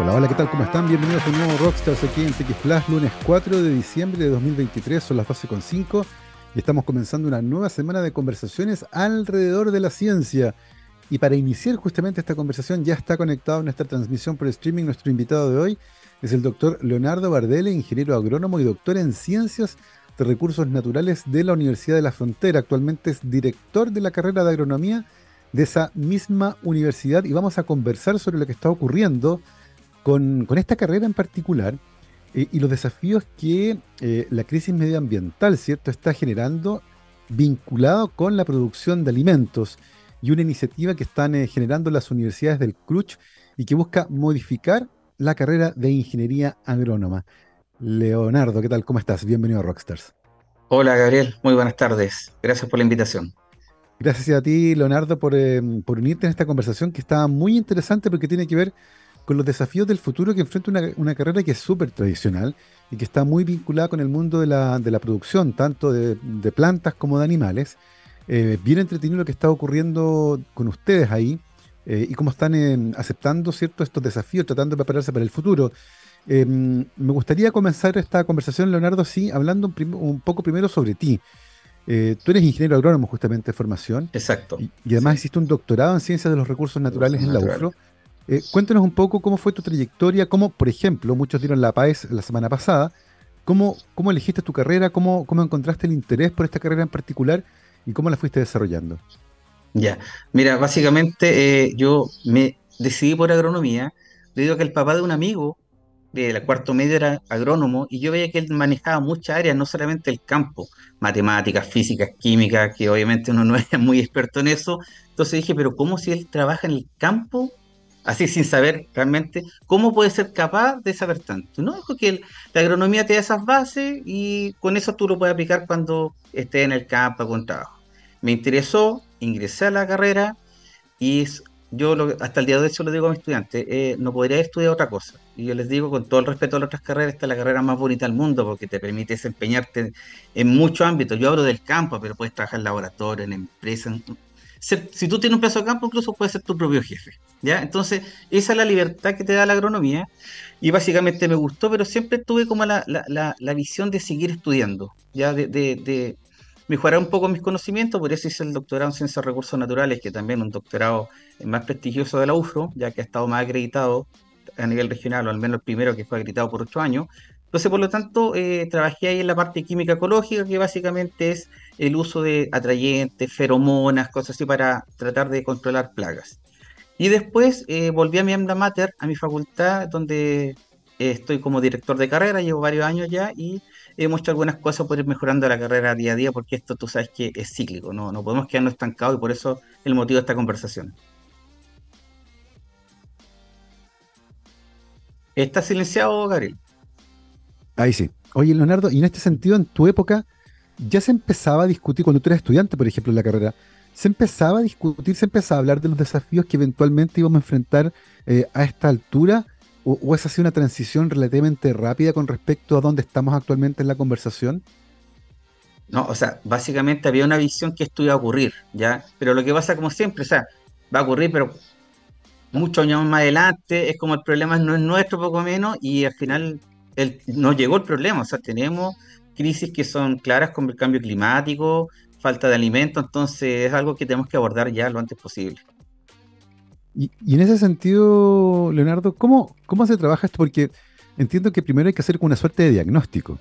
Hola, hola, ¿qué tal? ¿Cómo están? Bienvenidos a un nuevo Rockstars aquí en TX Plus, lunes 4 de diciembre de 2023, son las 12.5 y estamos comenzando una nueva semana de conversaciones alrededor de la ciencia. Y para iniciar justamente esta conversación ya está conectado nuestra transmisión por streaming nuestro invitado de hoy, es el doctor Leonardo Bardelle, ingeniero agrónomo y doctor en ciencias de recursos naturales de la Universidad de la Frontera. Actualmente es director de la carrera de agronomía de esa misma universidad y vamos a conversar sobre lo que está ocurriendo con, esta carrera en particular eh, y los desafíos que eh, la crisis medioambiental, ¿cierto?, está generando vinculado con la producción de alimentos y una iniciativa que están eh, generando las universidades del CRUCH y que busca modificar la carrera de ingeniería agrónoma. Leonardo, ¿qué tal? ¿Cómo estás? Bienvenido a Rockstars. Hola Gabriel, muy buenas tardes. Gracias por la invitación. Gracias a ti, Leonardo, por, por unirte en esta conversación que está muy interesante porque tiene que ver con los desafíos del futuro que enfrenta una, carrera que es súper tradicional y que está muy vinculada con el mundo de la, producción, tanto de, plantas como de animales. Eh, bien entretenido lo que está ocurriendo con ustedes ahí eh, y cómo están eh, aceptando cierto, estos desafíos, tratando de prepararse para el futuro. Em, me gustaría comenzar esta conversación, Leonardo, sí, hablando un, poco primero sobre ti. tú eres ingeniero agrónomo justamente de formación. Exacto. Y, además hiciste un doctorado en ciencias de los recursos naturales en la UFRO. Eh, cuéntanos un poco cómo fue tu trayectoria, cómo, por ejemplo, muchos dieron la PAES la semana pasada, cómo, cómo elegiste tu carrera, cómo, cómo encontraste el interés por esta carrera en particular y cómo la fuiste desarrollando. Ya, mira, básicamente eh, yo me decidí por agronomía debido a que el papá de un amigo de la cuarto medio era agrónomo y yo veía que él manejaba muchas áreas, no solamente el campo, matemáticas, físicas, químicas, que obviamente uno no es muy experto en eso. Entonces dije, pero ¿cómo si él trabaja en el campo así sin saber realmente cómo puede ser capaz de saber tanto. No, es que la agronomía te da esas bases y con eso tú lo puedes aplicar cuando estés en el campo con trabajo. Me interesó, ingresé a la carrera y yo hasta el día de hoy se lo digo a mis estudiantes, eh, no podría estudiar otra cosa. Y yo les digo con todo el respeto a las otras carreras, esta es la carrera más bonita del mundo porque te permite desempeñarte en muchos ámbitos. Yo hablo del campo, pero puedes trabajar en laboratorio, en empresas, si tú tienes un pedazo de campo, incluso puedes ser tu propio jefe. ¿ya? Entonces, esa es la libertad que te da la agronomía. Y básicamente me gustó, pero siempre tuve como la, visión de seguir estudiando, ya de, mejorar un poco mis conocimientos, por eso hice el doctorado en Ciencias de Recursos Naturales, que también es un doctorado más prestigioso de la UFRO, ya que ha estado más acreditado a nivel regional, o al menos el primero que fue acreditado por ocho años. Entonces, por lo tanto, eh, trabajé ahí en la parte química ecológica, que básicamente es el uso de atrayentes, feromonas, cosas así para tratar de controlar plagas. Y después eh, volví a mi alma mater, a mi facultad, donde estoy como director de carrera, llevo varios años ya y hemos hecho algunas cosas para ir mejorando la carrera día a día, porque esto tú sabes que es cíclico, no, no podemos quedarnos estancados y por eso el motivo de esta conversación. ¿Está silenciado, Gabriel? Ahí sí. Oye, Leonardo, y en este sentido, en tu época, ya se empezaba a discutir, cuando tú eras estudiante, por ejemplo, en la carrera, se empezaba a discutir, se empezaba a hablar de los desafíos que eventualmente íbamos a enfrentar eh, a esta altura, o, o esa ha sido una transición relativamente rápida con respecto a dónde estamos actualmente en la conversación? No, o sea, básicamente había una visión que esto iba a ocurrir, ¿ya? Pero lo que pasa, como siempre, o sea, va a ocurrir, pero muchos años más adelante, es como el problema no es nuestro, poco menos, y al final no llegó el problema, o sea, tenemos crisis que son claras como el cambio climático, falta de alimento, entonces es algo que tenemos que abordar ya lo antes posible. Y, en ese sentido, Leonardo, ¿cómo, ¿cómo se trabaja esto? Porque entiendo que primero hay que hacer una suerte de diagnóstico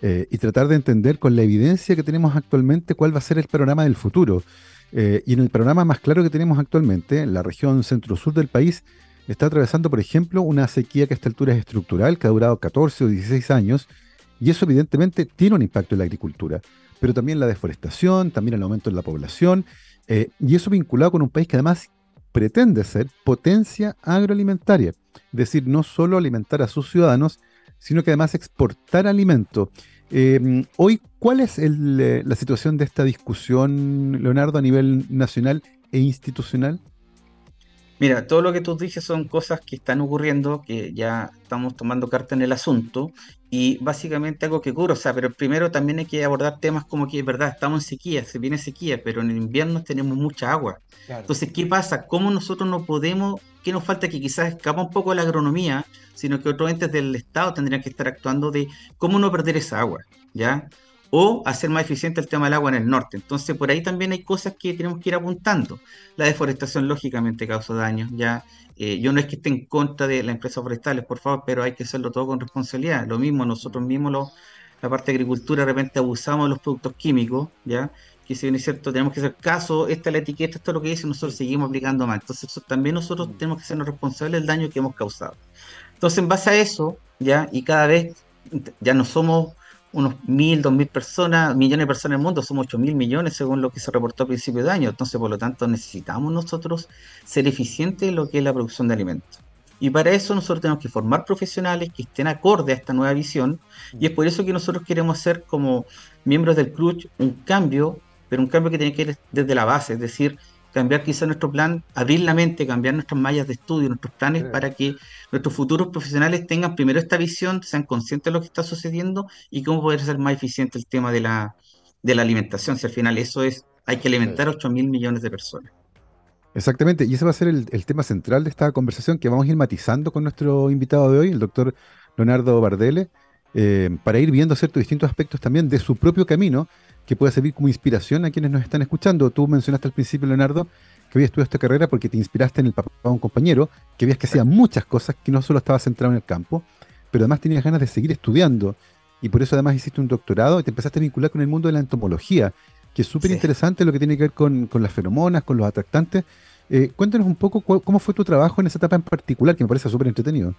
eh, y tratar de entender con la evidencia que tenemos actualmente cuál va a ser el panorama del futuro. Eh, y en el panorama más claro que tenemos actualmente, la región centro-sur del país está atravesando, por ejemplo, una sequía que a esta altura es estructural, que ha durado 14 o 16 años, y eso evidentemente tiene un impacto en la agricultura, pero también la deforestación, también el aumento en la población, eh, y eso vinculado con un país que además pretende ser potencia agroalimentaria, es decir, no solo alimentar a sus ciudadanos, sino que además exportar alimento. Em, hoy, ¿cuál es eh, la situación de esta discusión, Leonardo, a nivel nacional e institucional? Mira, todo lo que tú dices son cosas que están ocurriendo, que ya estamos tomando carta en el asunto y básicamente algo que ocurre, o sea, pero primero también hay que abordar temas como que es verdad, estamos en sequía, se viene sequía, pero en el invierno tenemos mucha agua. Entonces, ¿qué pasa? ¿Cómo nosotros no podemos, qué nos falta que quizás escapa un poco de la agronomía, sino que otros entes del Estado tendrían que estar actuando de cómo no perder esa agua, ¿ya? O hacer más eficiente el tema del agua en el norte. Entonces, por ahí también hay cosas que tenemos que ir apuntando. La deforestación, lógicamente, causa daños. Ya, eh, yo no es que esté en contra de las empresas forestales, por favor, pero hay que hacerlo todo con responsabilidad. Lo mismo, nosotros mismos, la parte de agricultura, de repente abusamos de los productos químicos, ya que si bien es cierto, tenemos que hacer caso, esta es la etiqueta, esto es lo que dice, nosotros seguimos aplicando más. Entonces, también nosotros tenemos que sernos responsables del daño que hemos causado. Entonces, en base a eso, ya, y cada vez ya no somos unos mil, dos mil personas, millones de personas en el mundo, somos ocho mil millones según lo que se reportó a principio de año. Entonces, por lo tanto, necesitamos nosotros ser eficientes en lo que es la producción de alimentos. Y para eso nosotros tenemos que formar profesionales que estén acorde a esta nueva visión. Y es por eso que nosotros queremos hacer como miembros del CRUCH un cambio, pero un cambio que tiene que ir desde la base, es decir, cambiar quizá nuestro plan, abrir la mente, cambiar nuestras mallas de estudio, nuestros planes para que nuestros futuros profesionales tengan primero esta visión, sean conscientes de lo que está sucediendo y cómo poder ser más eficiente el tema de la, de la alimentación, si al final eso es, hay que alimentar a 8 mil millones de personas. Exactamente, y ese va a ser el, tema central de esta conversación que vamos a ir matizando con nuestro invitado de hoy, el doctor Leonardo Bardele, eh, para ir viendo ciertos distintos aspectos también de su propio camino que pueda servir como inspiración a quienes nos están escuchando. Tú mencionaste al principio, Leonardo, que habías estudiado esta carrera porque te inspiraste en el papá de un compañero, que veías que hacía muchas cosas, que no solo estaba centrado en el campo, pero además tenías ganas de seguir estudiando. Y por eso además hiciste un doctorado y te empezaste a vincular con el mundo de la entomología, que es súper interesante lo que tiene que ver con, las feromonas, con los atractantes. Eh, cuéntanos un poco cómo fue tu trabajo en esa etapa en particular, que me parece súper entretenido.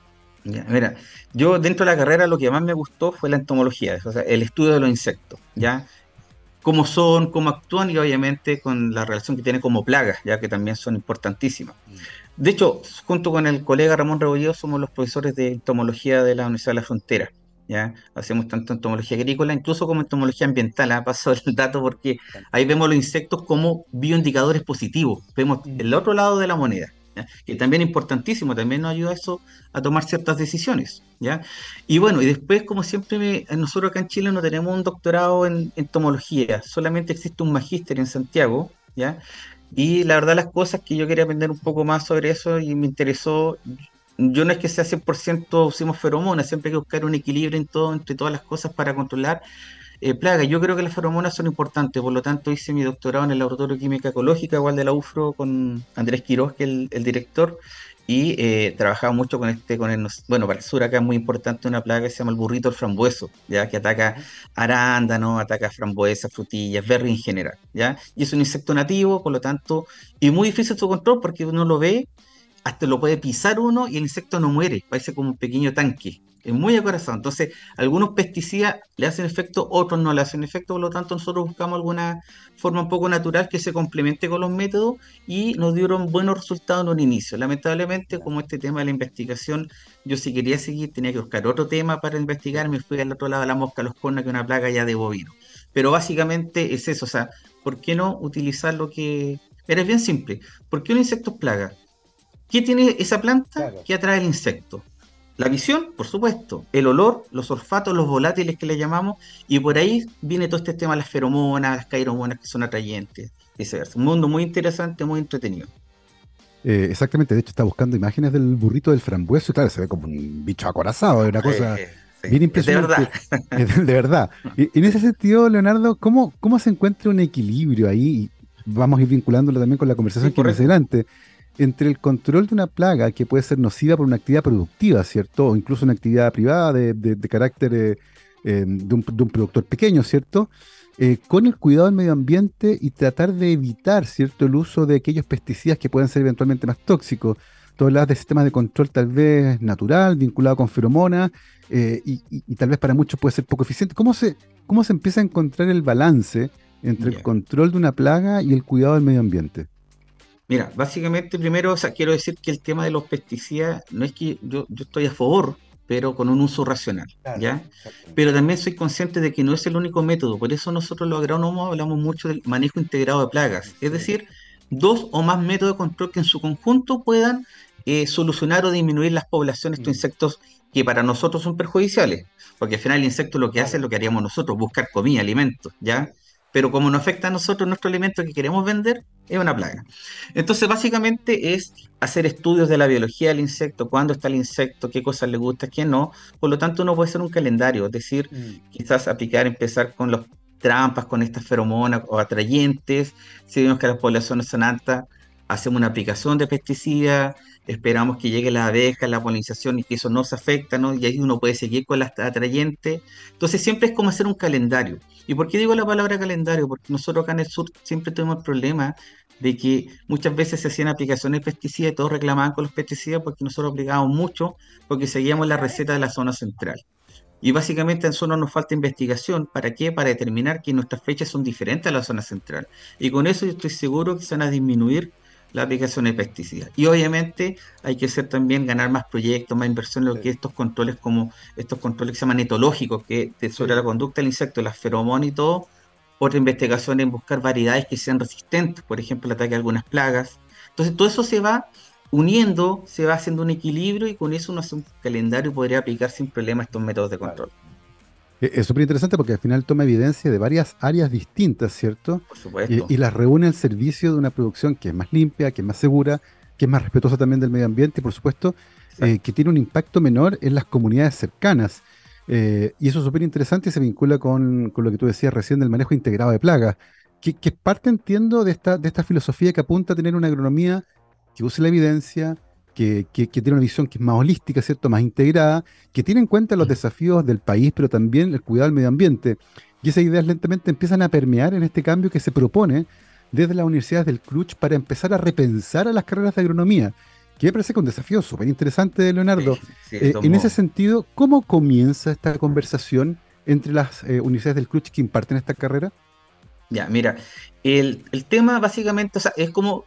Mira, yo dentro de la carrera lo que más me gustó fue la entomología, o sea, el estudio de los insectos, ¿ya? cómo son, cómo actúan y obviamente con la relación que tienen como plagas, ya que también son importantísimas. De hecho, junto con el colega Ramón Rebolledo somos los profesores de entomología de la Universidad de la Frontera. ¿ya? Hacemos tanto entomología agrícola, incluso como entomología ambiental. ¿ah? Paso el dato porque ahí vemos los insectos como bioindicadores positivos. Vemos mm. el otro lado de la moneda que también es importantísimo, también nos ayuda eso a tomar ciertas decisiones. ¿ya? Y bueno, y después, como siempre, nosotros acá en Chile no tenemos un doctorado en entomología, solamente existe un magíster en Santiago, ¿ya? Y la verdad las cosas que yo quería aprender un poco más sobre eso y me interesó, yo no es que sea 100% usemos feromonas, siempre hay que buscar un equilibrio en todo, entre todas las cosas para controlar eh, plaga. Yo creo que las feromonas son importantes, por lo tanto hice mi doctorado en el Laboratorio Química Ecológica, igual de la UFRO, con Andrés Quiroz, que es el, director, y eh, trabajaba mucho con este, con el, bueno, para el sur acá es muy importante una plaga que se llama el burrito el frambueso, ya que ataca arándanos, ataca frambuesas, frutillas, berry en general, ya, y es un insecto nativo, por lo tanto, y muy difícil su control porque uno lo ve, hasta lo puede pisar uno y el insecto no muere, parece como un pequeño tanque, es muy acorazado. Entonces, algunos pesticidas le hacen efecto, otros no le hacen efecto, por lo tanto nosotros buscamos alguna forma un poco natural que se complemente con los métodos y nos dieron buenos resultados en un inicio. Lamentablemente, como este tema de la investigación, yo si quería seguir tenía que buscar otro tema para investigar, me fui al otro lado de la mosca los cornos, que es una plaga ya de bovino. Pero básicamente es eso, o sea, ¿por qué no utilizar lo que... Era bien simple, ¿por qué un insecto es plaga? ¿Qué tiene esa planta que atrae el insecto? La visión, por supuesto, el olor, los olfatos, los volátiles que le llamamos, y por ahí viene todo este tema de las feromonas, las cairomonas que son atrayentes, viceversa. Un mundo muy interesante, muy entretenido. Eh, exactamente, de hecho está buscando imágenes del burrito del frambueso y claro, se ve como un bicho acorazado, es una cosa bien impresionante. De verdad. de verdad. Y, en ese sentido, Leonardo, ¿cómo, ¿cómo se encuentra un equilibrio ahí? Vamos a ir vinculándolo también con la conversación que más adelante entre el control de una plaga que puede ser nociva por una actividad productiva, ¿cierto? O incluso una actividad privada de, carácter eh, eh, de, un, productor pequeño, ¿cierto? Eh, con el cuidado del medio ambiente y tratar de evitar, ¿cierto?, el uso de aquellos pesticidas que pueden ser eventualmente más tóxicos. Tú hablas de sistemas de control tal vez natural, vinculado con feromonas, y, tal vez para muchos puede ser poco eficiente. ¿Cómo se, cómo se empieza a encontrar el balance entre el control de una plaga y el cuidado del medio ambiente? Mira, básicamente primero o sea, quiero decir que el tema de los pesticidas no es que yo, yo estoy a favor, pero con un uso racional, ¿ya? Pero también soy consciente de que no es el único método, por eso nosotros los agrónomos hablamos mucho del manejo integrado de plagas, es decir, dos o más métodos de control que en su conjunto puedan eh, solucionar o disminuir las poblaciones de mm. insectos que para nosotros son perjudiciales, porque al final el insecto lo que hace es lo que haríamos nosotros, buscar comida, alimentos, ¿ya? Pero como no afecta a nosotros nuestro alimento que queremos vender, es una plaga. Entonces, básicamente es hacer estudios de la biología del insecto, cuándo está el insecto, qué cosas le gusta, qué no. Por lo tanto, uno puede hacer un calendario, es decir, mm. quizás aplicar, empezar con las trampas, con estas feromonas o atrayentes. Si vemos que las poblaciones son altas, hacemos una aplicación de pesticidas, esperamos que llegue la abeja, la polinización y que eso no se afecta, ¿no? Y ahí uno puede seguir con las atrayentes. Entonces siempre es como hacer un calendario. ¿Y por qué digo la palabra calendario? Porque nosotros acá en el sur siempre tenemos el problema de que muchas veces se hacían aplicaciones de pesticidas y todos reclamaban con los pesticidas porque nosotros aplicábamos mucho porque seguíamos la receta de la zona central. Y básicamente en zona nos falta investigación. ¿Para qué? Para determinar que nuestras fechas son diferentes a la zona central. Y con eso yo estoy seguro que se van a disminuir la aplicación de pesticidas. Y obviamente hay que hacer también ganar más proyectos, más inversión en lo que estos controles como estos controles que se llaman etológicos, que sobre la conducta del insecto, las feromonas y todo, otra investigación en buscar variedades que sean resistentes, por ejemplo, el ataque a algunas plagas. Entonces todo eso se va uniendo, se va haciendo un equilibrio y con eso uno hace un calendario y podría aplicar sin problema estos métodos de control. Es súper interesante porque al final toma evidencia de varias áreas distintas, ¿cierto? Por supuesto. Y, las reúne al servicio de una producción que es más limpia, que es más segura, que es más respetuosa también del medio ambiente y, por supuesto, eh, que tiene un impacto menor en las comunidades cercanas. Eh, y eso es súper interesante y se vincula con, lo que tú decías recién del manejo integrado de plagas, que, que parte, entiendo, de esta, de esta filosofía que apunta a tener una agronomía que use la evidencia, que, tiene una visión que es más holística, ¿cierto? Más integrada, que tiene en cuenta los desafíos del país, pero también el cuidado del medio ambiente. Y esas ideas lentamente empiezan a permear en este cambio que se propone desde las universidades del CRUCH para empezar a repensar a las carreras de agronomía, que me parece que un desafío súper interesante, Leonardo. Eh, en ese sentido, ¿cómo comienza esta conversación entre las eh, universidades del CRUCH que imparten esta carrera? Ya, mira, el, el tema básicamente o sea, es como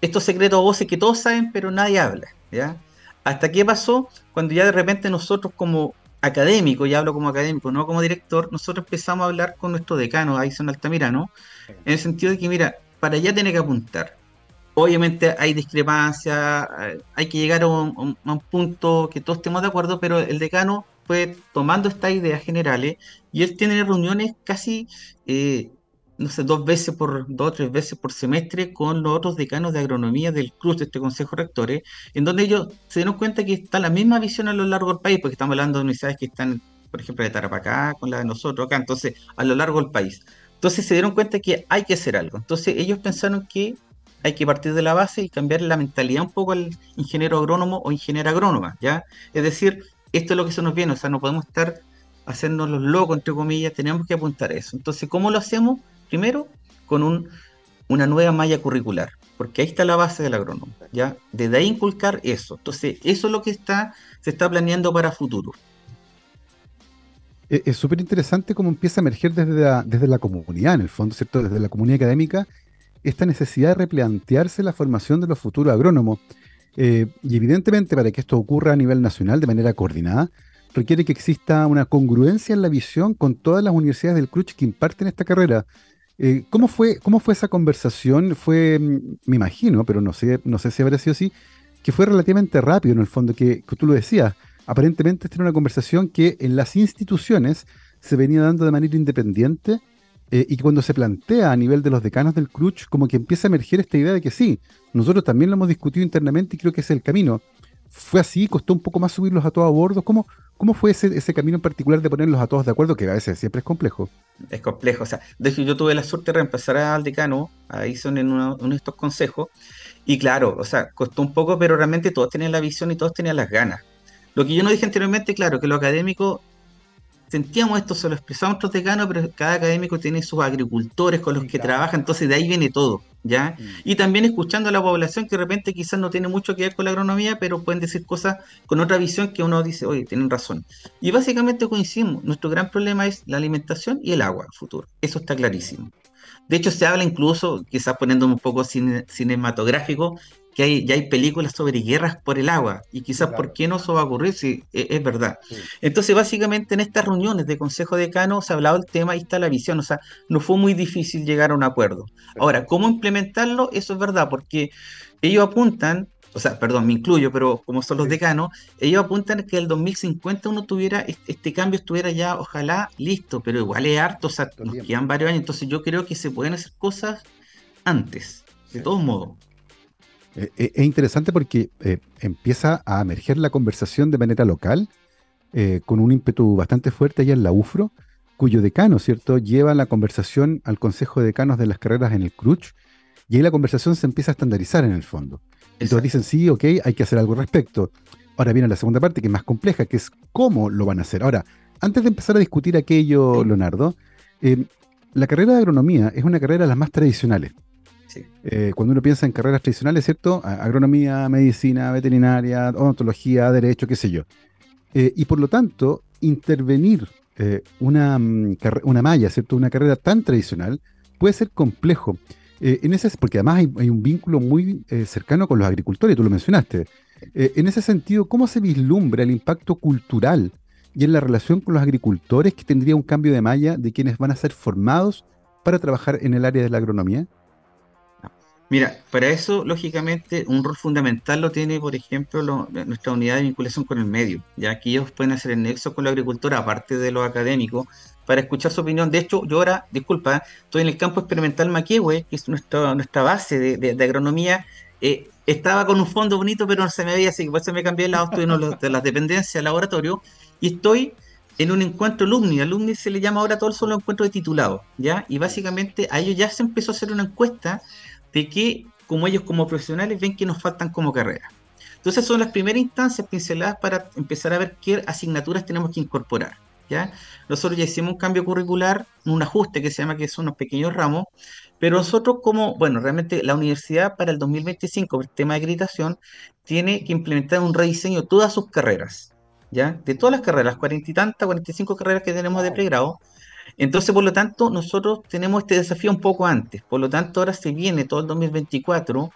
estos secretos voces que todos saben, pero nadie habla, ¿ya? ¿Hasta qué pasó? Cuando ya de repente nosotros como académicos, ya hablo como académico, no como director, nosotros empezamos a hablar con nuestro decano, Aison Altamirano, en el sentido de que, mira, para allá tiene que apuntar. Obviamente hay discrepancias, hay que llegar a un, punto que todos estemos de acuerdo, pero el decano fue tomando estas ideas generales y él tiene reuniones casi eh, no sé, dos veces por, dos o tres veces por semestre con los otros decanos de agronomía del CRUZ, de este Consejo de Rectores, en donde ellos se dieron cuenta que está la misma visión a lo largo del país, porque estamos hablando de universidades que están, por ejemplo, de Tarapacá, con la de nosotros acá, entonces, a lo largo del país. Entonces se dieron cuenta que hay que hacer algo. Entonces ellos pensaron que hay que partir de la base y cambiar la mentalidad un poco al ingeniero agrónomo o ingeniera agrónoma, ¿ya? Es decir, esto es lo que se nos viene, o sea, no podemos estar hacernos los locos, entre comillas, tenemos que apuntar a eso. Entonces, ¿cómo lo hacemos? Primero, con un, una nueva malla curricular, porque ahí está la base del agrónomo, ¿ya? Desde ahí inculcar eso. Entonces, eso es lo que está, se está planeando para futuro. Es súper interesante cómo empieza a emerger desde la, desde la comunidad, en el fondo, ¿cierto? Desde la comunidad académica, esta necesidad de replantearse la formación de los futuros agrónomos. Eh, y evidentemente, para que esto ocurra a nivel nacional de manera coordinada, requiere que exista una congruencia en la visión con todas las universidades del CRUCH que imparten esta carrera. Eh, ¿cómo, fue, ¿Cómo fue esa conversación? Fue, mm, me imagino, pero no sé, no sé si habrá sido así, que fue relativamente rápido en el fondo, que, tú lo decías. Aparentemente esta era una conversación que en las instituciones se venía dando de manera independiente eh, y cuando se plantea a nivel de los decanos del CRUCH, como que empieza a emerger esta idea de que sí, nosotros también lo hemos discutido internamente y creo que es el camino. ¿Fue así? ¿Costó un poco más subirlos a todos a bordo? ¿Cómo, ¿Cómo fue ese, ese camino en particular de ponerlos a todos de acuerdo, que a veces siempre es complejo? Es complejo, o sea, de hecho yo tuve la suerte de reemplazar al decano, ahí son en uno, de estos consejos, y claro, o sea, costó un poco, pero realmente todos tenían la visión y todos tenían las ganas. Lo que yo no dije anteriormente, claro, que lo académico sentíamos esto, se lo expresamos otros decanos, pero cada académico tiene sus agricultores con los que trabaja, entonces de ahí viene todo, ¿ya? Mm. Y también escuchando a la población que de repente quizás no tiene mucho que ver con la agronomía, pero pueden decir cosas con otra visión que uno dice, oye, tienen razón. Y básicamente coincidimos, nuestro gran problema es la alimentación y el agua futuro, eso está clarísimo. De hecho, se habla incluso, quizás poniéndome un poco cinematográfico, que hay, ya hay películas sobre guerras por el agua, y quizás por qué no eso va a ocurrir, si e, es, verdad. Entonces, básicamente en estas reuniones de Consejo Decano se ha hablado del tema y está la visión, o sea, no fue muy difícil llegar a un acuerdo. Ahora, ¿cómo implementarlo? Eso es verdad, porque ellos apuntan o sea, perdón, me incluyo, pero como son los decanos, ellos apuntan que el 2050 uno tuviera, este cambio estuviera ya, ojalá, listo, pero igual es harto, o sea, nos quedan varios años, entonces yo creo que se pueden hacer cosas antes, de todos modos. Eh, eh, es interesante porque eh, empieza a emerger la conversación de manera local, con un ímpetu bastante fuerte allá en la UFRO, cuyo decano, ¿cierto?, lleva la conversación al Consejo de Decanos de las Carreras en el CRUCH, y ahí la conversación se empieza a estandarizar en el fondo. Entonces dicen, sí, ok, hay que hacer algo al respecto. Ahora viene la segunda parte, que es más compleja, que es cómo lo van a hacer. Ahora, antes de empezar a discutir aquello, Leonardo, la carrera de agronomía es una carrera de las más tradicionales. Eh, cuando uno piensa en carreras tradicionales, ¿cierto? Agronomía, medicina, veterinaria, odontología, derecho, qué sé yo. Eh, y por lo tanto, intervenir una, mm, una malla, ¿cierto? Una carrera tan tradicional puede ser complejo. Eh, en ese, porque además hay, un vínculo muy eh, cercano con los agricultores, tú lo mencionaste. Eh, en ese sentido, ¿cómo se vislumbra el impacto cultural y en la relación con los agricultores que tendría un cambio de malla de quienes van a ser formados para trabajar en el área de la agronomía? Mira, para eso, lógicamente, un rol fundamental lo tiene, por ejemplo, nuestra unidad de vinculación con el medio, ya que ellos pueden hacer el nexo con la agricultura, aparte de lo académico, para escuchar su opinión. De hecho, yo ahora, disculpa, estoy en el campo experimental Maquihue, que es nuestra, nuestra base de, agronomía. Eh, estaba con un fondo bonito, pero no se me veía, así que por eso me cambié el lado, estoy en de las dependencias, laboratorio, y estoy en un encuentro alumni. Alumni se le llama ahora todo solo encuentro de titulado, ¿ya? Y básicamente a ellos ya se empezó a hacer una encuesta de que, como ellos como profesionales ven que nos faltan como carrera. Entonces son las primeras instancias pinceladas para empezar a ver qué asignaturas tenemos que incorporar. ¿ya? Nosotros ya hicimos un cambio curricular, un ajuste que se llama que son unos pequeños ramos, pero nosotros como, bueno, realmente la universidad para el 2025, por el tema de acreditación, tiene que implementar un rediseño de todas sus carreras, ¿ya? De todas las carreras, cuarenta y tantas, 45 carreras que tenemos de pregrado. Entonces, por lo tanto, nosotros tenemos este desafío un poco antes. Por lo tanto, ahora se viene todo el 2024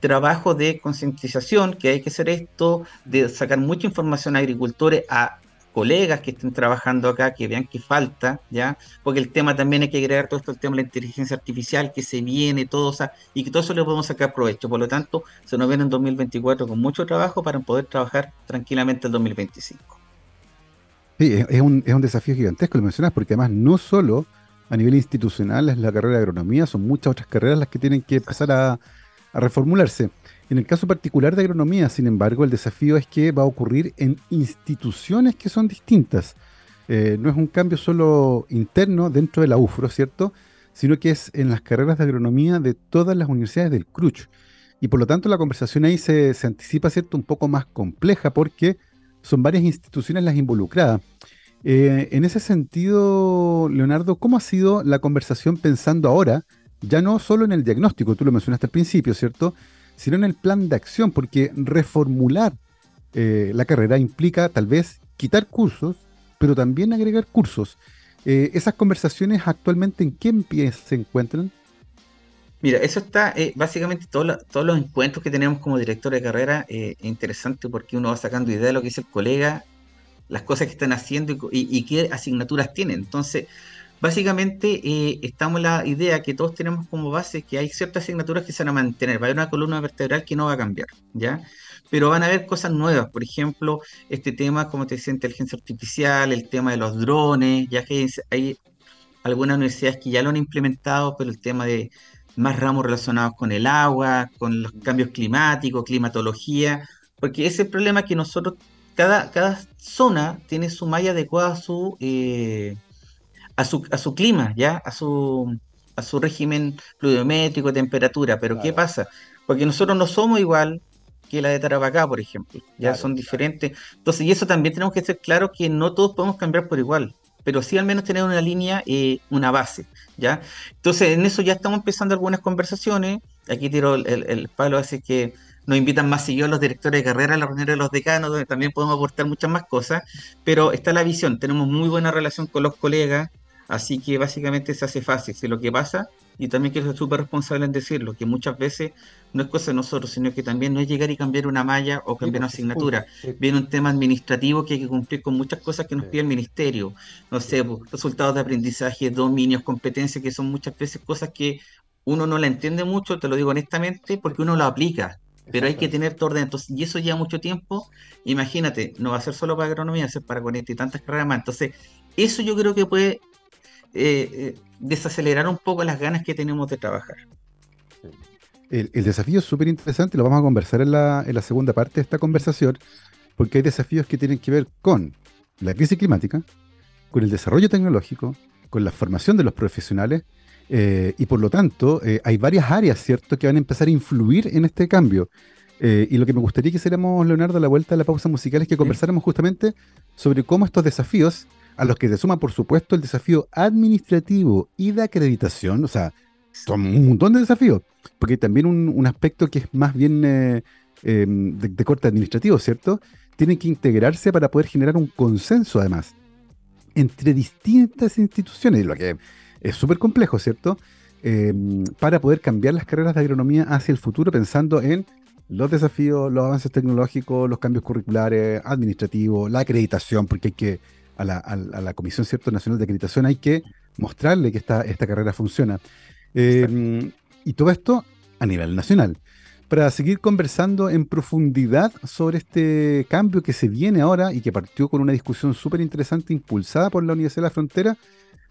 trabajo de concientización, que hay que hacer esto, de sacar mucha información a agricultores, a colegas que estén trabajando acá, que vean que falta, ¿ya? Porque el tema también hay que agregar todo esto, el tema de la inteligencia artificial, que se viene, todo, o y que todo eso lo podemos sacar provecho. Por lo tanto, se nos viene en 2024 con mucho trabajo para poder trabajar tranquilamente el 2025. Sí, es un, es un desafío gigantesco, lo mencionas, porque además no solo a nivel institucional es la carrera de agronomía, son muchas otras carreras las que tienen que empezar a, a reformularse. En el caso particular de agronomía, sin embargo, el desafío es que va a ocurrir en instituciones que son distintas. Eh, no es un cambio solo interno dentro de la UFRO, ¿cierto? Sino que es en las carreras de agronomía de todas las universidades del CRUCH. Y por lo tanto la conversación ahí se, anticipa, ¿cierto? Un poco más compleja porque son varias instituciones las involucradas. Eh, en ese sentido, Leonardo, ¿cómo ha sido la conversación pensando ahora, ya no solo en el diagnóstico, tú lo mencionaste al principio, ¿cierto? sino en el plan de acción, porque reformular eh, la carrera implica tal vez quitar cursos, pero también agregar cursos. Eh, ¿Esas conversaciones actualmente en qué pie se encuentran? Mira, eso está, eh, básicamente todos los encuentros que tenemos como director de carrera es interesante porque uno va sacando idea de lo que dice el colega, las cosas que están haciendo y, qué asignaturas tienen. Entonces, Básicamente eh, estamos la idea que todos tenemos como base que hay ciertas asignaturas que se van a mantener, va a haber una columna vertebral que no va a cambiar, ¿ya? Pero van a haber cosas nuevas, por ejemplo, este tema, como te decía, inteligencia artificial, el tema de los drones, ya que hay algunas universidades que ya lo han implementado, pero el tema de más ramos relacionados con el agua, con los cambios climáticos, climatología, porque ese problema que nosotros, cada, cada zona tiene su malla adecuada a su... Eh, a su, a su clima, ¿ya? A su, a su régimen pluviométrico, temperatura. Pero ¿qué pasa? Porque nosotros no somos igual que la de Tarapacá, por ejemplo. Ya son diferentes. Entonces, y eso también tenemos que ser claro que no todos podemos cambiar por igual. Pero sí al menos tener una línea, eh, una base, ¿ya? Entonces, en eso ya estamos empezando algunas conversaciones. Aquí tiro el, el, palo, así que nos invitan más seguidos los directores de carrera a la reunión de los decanos, donde también podemos aportar muchas más cosas. Pero está la visión, tenemos muy buena relación con los colegas, Así que básicamente se hace fácil. Si lo que pasa y también quiero ser súper responsable en decirlo, que muchas veces no es cosa de nosotros, sino que también no es llegar y cambiar una malla o cambiar una pues, asignatura. Viene un tema administrativo que hay que cumplir con muchas cosas que nos pide el ministerio. No sé, pues, resultados de aprendizaje, dominios, competencias, que son muchas veces cosas que uno no la entiende mucho, te lo digo honestamente, porque uno lo aplica. Pero hay que tener todo orden. Entonces, y eso lleva mucho tiempo. Imagínate, no va a ser solo para agronomía, va a ser para 40 y tantas carreras más. Entonces, eso yo creo que puede eh, eh, desacelerar un poco las ganas que tenemos de trabajar. El, desafío es súper interesante, lo vamos a conversar en la, segunda parte de esta conversación, porque hay desafíos que tienen que ver con la crisis climática, con el desarrollo tecnológico, con la formación de los profesionales, eh, y por lo tanto hay varias áreas, ¿cierto?, que van a empezar a influir en este cambio. y lo que me gustaría que hiciéramos, Leonardo, a la vuelta de la pausa musical es que conversáramos justamente sobre cómo estos desafíos a los que se suma, por supuesto, el desafío administrativo y de acreditación, o sea, son un montón de desafíos, porque también un, aspecto que es más bien eh, em, de, corte administrativo, ¿cierto? Tienen que integrarse para poder generar un consenso, además, entre distintas instituciones, lo que es súper complejo, ¿cierto? Em, para poder cambiar las carreras de agronomía hacia el futuro pensando en los desafíos, los avances tecnológicos, los cambios curriculares, administrativos, la acreditación, porque hay que a la, Comisión Cierto Nacional de Acreditación, hay que mostrarle que esta, esta carrera funciona. Eh, y todo esto a nivel nacional. Para seguir conversando en profundidad sobre este cambio que se viene ahora y que partió con una discusión súper interesante impulsada por la Universidad de la Frontera,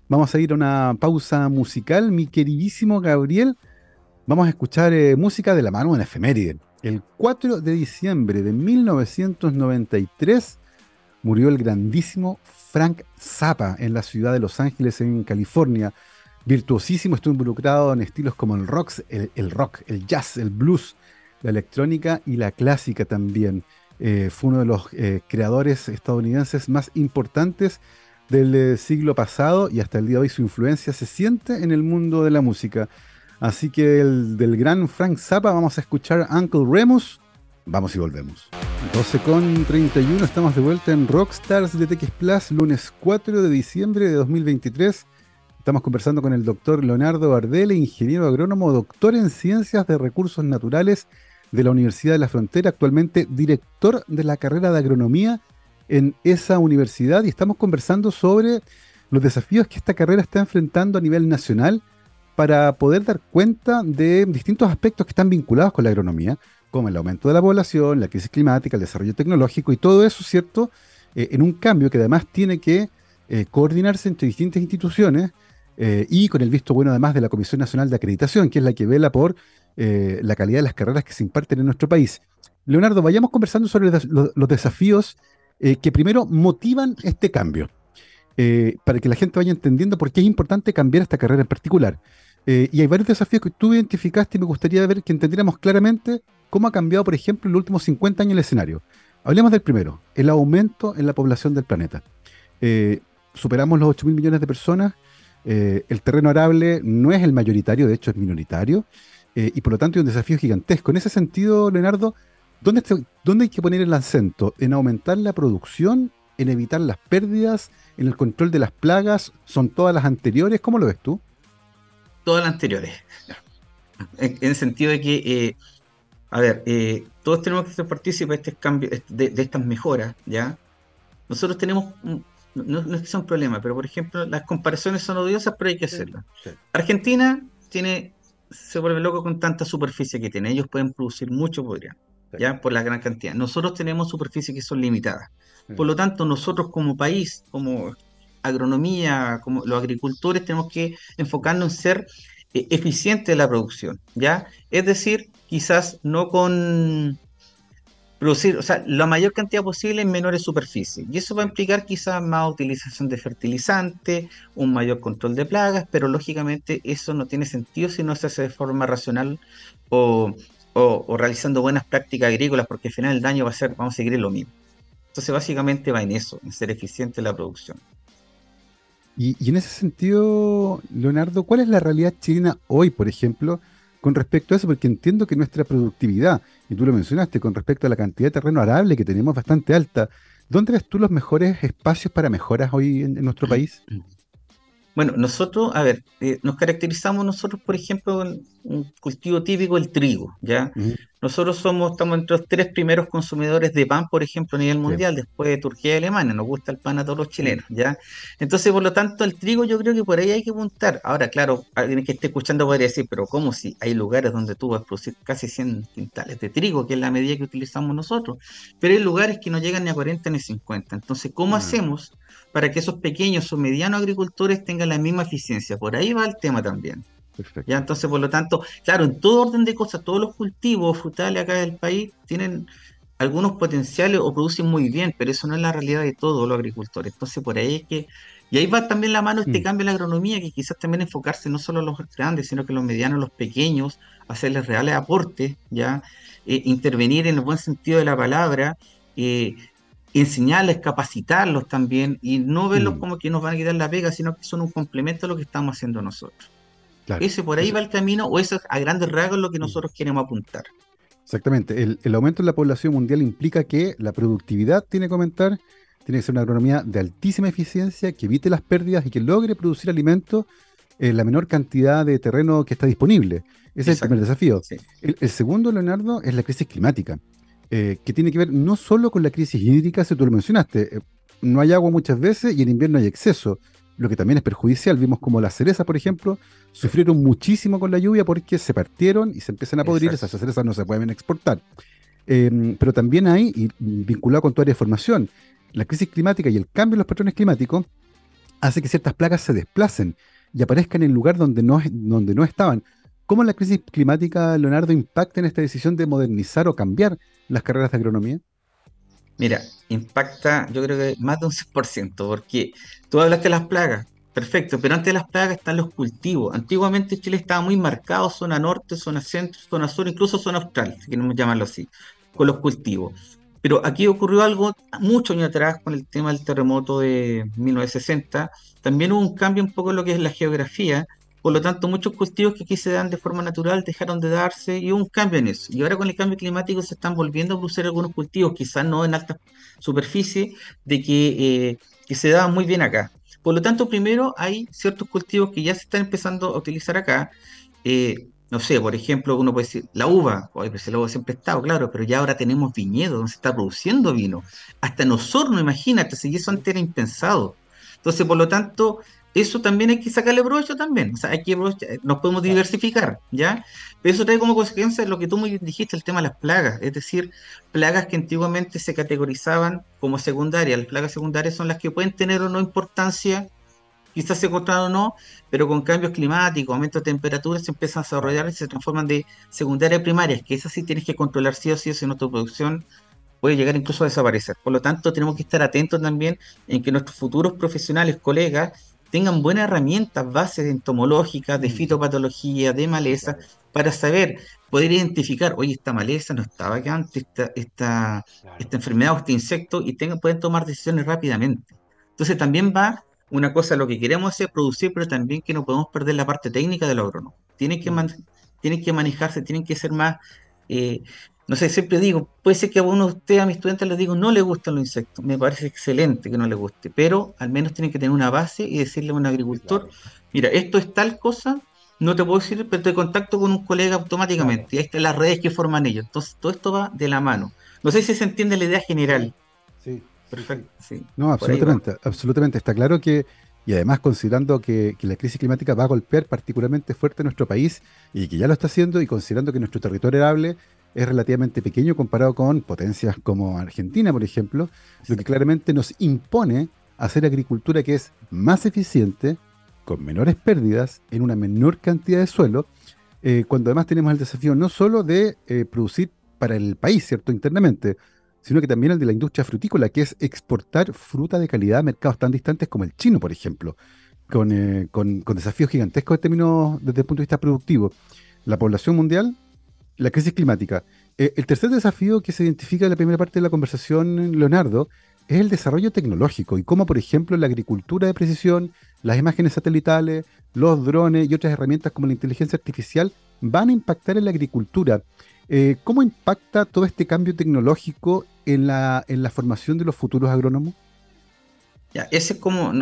vamos a ir a una pausa musical. Mi queridísimo Gabriel, vamos a escuchar eh, música de la mano en efeméride. El 4 de diciembre de 1993 murió el grandísimo Frank Zappa en la ciudad de Los Ángeles, en California. Virtuosísimo, estuvo involucrado en estilos como el rock, el, rock, el jazz, el blues, la electrónica y la clásica también. Eh, fue uno de los eh, creadores estadounidenses más importantes del eh, siglo pasado y hasta el día de hoy su influencia se siente en el mundo de la música. Así que del gran Frank Zappa vamos a escuchar Uncle Remus. Vamos y volvemos. 12 con 31, estamos de vuelta en Rockstars de TX Plus, lunes 4 de diciembre de 2023. Estamos conversando con el doctor Leonardo Bardele, ingeniero agrónomo, doctor en ciencias de recursos naturales de la Universidad de la Frontera, actualmente director de la carrera de agronomía en esa universidad y estamos conversando sobre los desafíos que esta carrera está enfrentando a nivel nacional para poder dar cuenta de distintos aspectos que están vinculados con la agronomía, como el aumento de la población, la crisis climática, el desarrollo tecnológico y todo eso, ¿cierto? Eh, en un cambio que además tiene que eh, coordinarse entre distintas instituciones eh, y con el visto bueno además de la Comisión Nacional de Acreditación, que es la que vela por la calidad de las carreras que se imparten en nuestro país. Leonardo, vayamos conversando sobre los, desafíos que primero motivan este cambio, para que la gente vaya entendiendo por qué es importante cambiar esta carrera en particular. y hay varios desafíos que tú identificaste y me gustaría ver que entendiéramos claramente cómo ha cambiado, por ejemplo, en los últimos 50 años el escenario. Hablemos del primero, el aumento en la población del planeta. Eh, superamos los 8 mil millones de personas, eh, el terreno arable no es el mayoritario, de hecho es minoritario, eh, y por lo tanto hay un desafío gigantesco. En ese sentido, Leonardo, ¿dónde, ¿dónde hay que poner el acento? ¿En aumentar la producción? ¿En evitar las pérdidas? ¿En el control de las plagas? ¿Son todas las anteriores? ¿Cómo lo ves tú? Todas las anteriores. En, el sentido de que a ver, eh, todos tenemos que ser partícipes de, este de, estas mejoras, ¿ya? Nosotros tenemos, no, es que sea un problema, pero por ejemplo, las comparaciones son odiosas, pero hay que hacerlas. Argentina tiene, se vuelve loco con tanta superficie que tiene. Ellos pueden producir mucho, podrían, ¿ya? Por la gran cantidad. Nosotros tenemos superficies que son limitadas. Por lo tanto, nosotros como país, como agronomía, como los agricultores, tenemos que enfocarnos en ser eh, eficientes en la producción, ¿ya? Es decir, quizás no con producir, o sea, la mayor cantidad posible en menores superficies. Y eso va a implicar quizás más utilización de fertilizantes, un mayor control de plagas, pero lógicamente eso no tiene sentido si no se hace de forma racional o, realizando buenas prácticas agrícolas, porque al final el daño va a ser, vamos a seguir en lo mismo. Entonces básicamente va en eso, en ser eficiente en la producción. Y, y en ese sentido, Leonardo, ¿cuál es la realidad chilena hoy, por ejemplo? Con respecto a eso, porque entiendo que nuestra productividad, y tú lo mencionaste, con respecto a la cantidad de terreno arable que tenemos bastante alta, ¿dónde ves tú los mejores espacios para mejoras hoy en, nuestro país? Bueno, nosotros, a ver, eh, nos caracterizamos nosotros, por ejemplo, en un cultivo típico, el trigo, ¿ya? Nosotros somos, estamos entre los tres primeros consumidores de pan, por ejemplo, a nivel mundial, después de Turquía y Alemania, nos gusta el pan a todos los chilenos, ¿ya? Entonces, por lo tanto, el trigo yo creo que por ahí hay que apuntar. Ahora, claro, alguien que esté escuchando podría decir, pero ¿cómo si hay lugares donde tú vas a producir casi 100 quintales de trigo, que es la medida que utilizamos nosotros? Pero hay lugares que no llegan ni a 40 ni a 50. Entonces, ¿cómo hacemos para que esos pequeños o medianos agricultores tengan la misma eficiencia. Por ahí va el tema también. Perfecto. Ya, entonces, por lo tanto, claro, en todo orden de cosas, todos los cultivos frutales acá del país tienen algunos potenciales o producen muy bien, pero eso no es la realidad de todos los agricultores. Entonces, por ahí es que, y ahí va también la mano este mm. cambio en la agronomía, que quizás también enfocarse no solo a los grandes, sino que los medianos, los pequeños, hacerles reales aportes, ya, eh, intervenir en el buen sentido de la palabra, eh, enseñarles, capacitarlos también y no verlos mm. como que nos van a quitar la pega, sino que son un complemento a lo que estamos haciendo nosotros. Ese por ahí va el camino, o eso es a grandes rasgos lo que nosotros queremos apuntar. Exactamente. El, aumento en la población mundial implica que la productividad tiene que aumentar, tiene que ser una agronomía de altísima eficiencia, que evite las pérdidas y que logre producir alimentos en la menor cantidad de terreno que está disponible. Ese es el primer desafío. el, segundo, Leonardo, es la crisis climática. Eh, que tiene que ver no solo con la crisis hídrica, si tú lo mencionaste, eh, no hay agua muchas veces y en invierno hay exceso, lo que también es perjudicial. Vimos como las cerezas, por ejemplo, sufrieron muchísimo con la lluvia porque se partieron y se empiezan a podrir, esas cerezas no se pueden exportar. Em, pero también hay, y vinculado con tu área de formación, la crisis climática y el cambio en los patrones climáticos hace que ciertas plagas se desplacen y aparezcan en el lugar donde no, donde no estaban. ¿Cómo la crisis climática, Leonardo, impacta en esta decisión de modernizar o cambiar las carreras de agronomía? Mira, impacta yo creo que más de un 100%, porque tú hablaste de las plagas, perfecto, pero antes de las plagas están los cultivos. Antiguamente Chile estaba muy marcado, zona norte, zona centro, zona sur, incluso zona austral, si queremos llamarlo así, con los cultivos. Pero aquí ocurrió algo muchos años atrás con el tema del terremoto de 1960. También hubo un cambio un poco en lo que es la geografía, por lo tanto, muchos cultivos que aquí se dan de forma natural dejaron de darse y hubo un cambio en eso. Y ahora con el cambio climático se están volviendo a producir algunos cultivos, quizás no en alta superficie, de que, eh, se daban muy bien acá. Por lo tanto, primero hay ciertos cultivos que ya se están empezando a utilizar acá. Eh, no sé, por ejemplo, uno puede decir la uva, oye, pues uva siempre ha estado, claro, pero ya ahora tenemos viñedos donde se está produciendo vino. Hasta en Osorno, imagínate, si eso antes era impensado. Entonces, por lo tanto, eso también hay que sacarle provecho también. O sea, hay que nos podemos diversificar, ¿ya? Pero eso trae como consecuencia lo que tú muy dijiste, el tema de las plagas. Es decir, plagas que antiguamente se categorizaban como secundarias. Las plagas secundarias son las que pueden tener o no importancia, quizás se encontraron o no, pero con cambios climáticos, aumento de temperatura, se empiezan a desarrollar y se transforman de secundarias a primarias, que esas sí tienes que controlar sí o sí, si no tu producción puede llegar incluso a desaparecer. Por lo tanto, tenemos que estar atentos también en que nuestros futuros profesionales, colegas, tengan buenas herramientas, bases entomológicas, de mm. fitopatología, de maleza, para saber, poder identificar, oye, esta maleza no estaba que antes, esta, esta, esta enfermedad o este insecto, y tengan, pueden tomar decisiones rápidamente. Entonces también va una cosa, lo que queremos hacer, producir, pero también que no podemos perder la parte técnica del agrónomo. Tienen que, mm. tienen que manejarse, tienen que ser más eh, no sé, siempre digo, puede ser que a uno de ustedes, a mis estudiantes, les digo, no le gustan los insectos. Me parece excelente que no les guste, pero al menos tienen que tener una base y decirle a un agricultor, mira, esto es tal cosa, no te puedo decir, pero te contacto con un colega automáticamente. Y ahí están las redes que forman ellos. Entonces, todo esto va de la mano. No sé si se entiende la idea general. Sí, perfecto. no, absolutamente, absolutamente. Está claro que, y además considerando que, que, la crisis climática va a golpear particularmente fuerte a nuestro país y que ya lo está haciendo, y considerando que nuestro territorio arable es relativamente pequeño comparado con potencias como Argentina, por ejemplo, lo que claramente nos impone hacer agricultura que es más eficiente, con menores pérdidas, en una menor cantidad de suelo, eh, cuando además tenemos el desafío no solo de eh, producir para el país, ¿cierto?, internamente, sino que también el de la industria frutícola, que es exportar fruta de calidad a mercados tan distantes como el chino, por ejemplo, con, eh, con desafíos gigantescos desde el punto de vista productivo. La población mundial la crisis climática. Eh, el tercer desafío que se identifica en la primera parte de la conversación, Leonardo, es el desarrollo tecnológico y cómo, por ejemplo, la agricultura de precisión, las imágenes satelitales, los drones y otras herramientas como la inteligencia artificial van a impactar en la agricultura. Eh, ¿Cómo impacta todo este cambio tecnológico en la, en la formación de los futuros agrónomos? Ya, ese es como,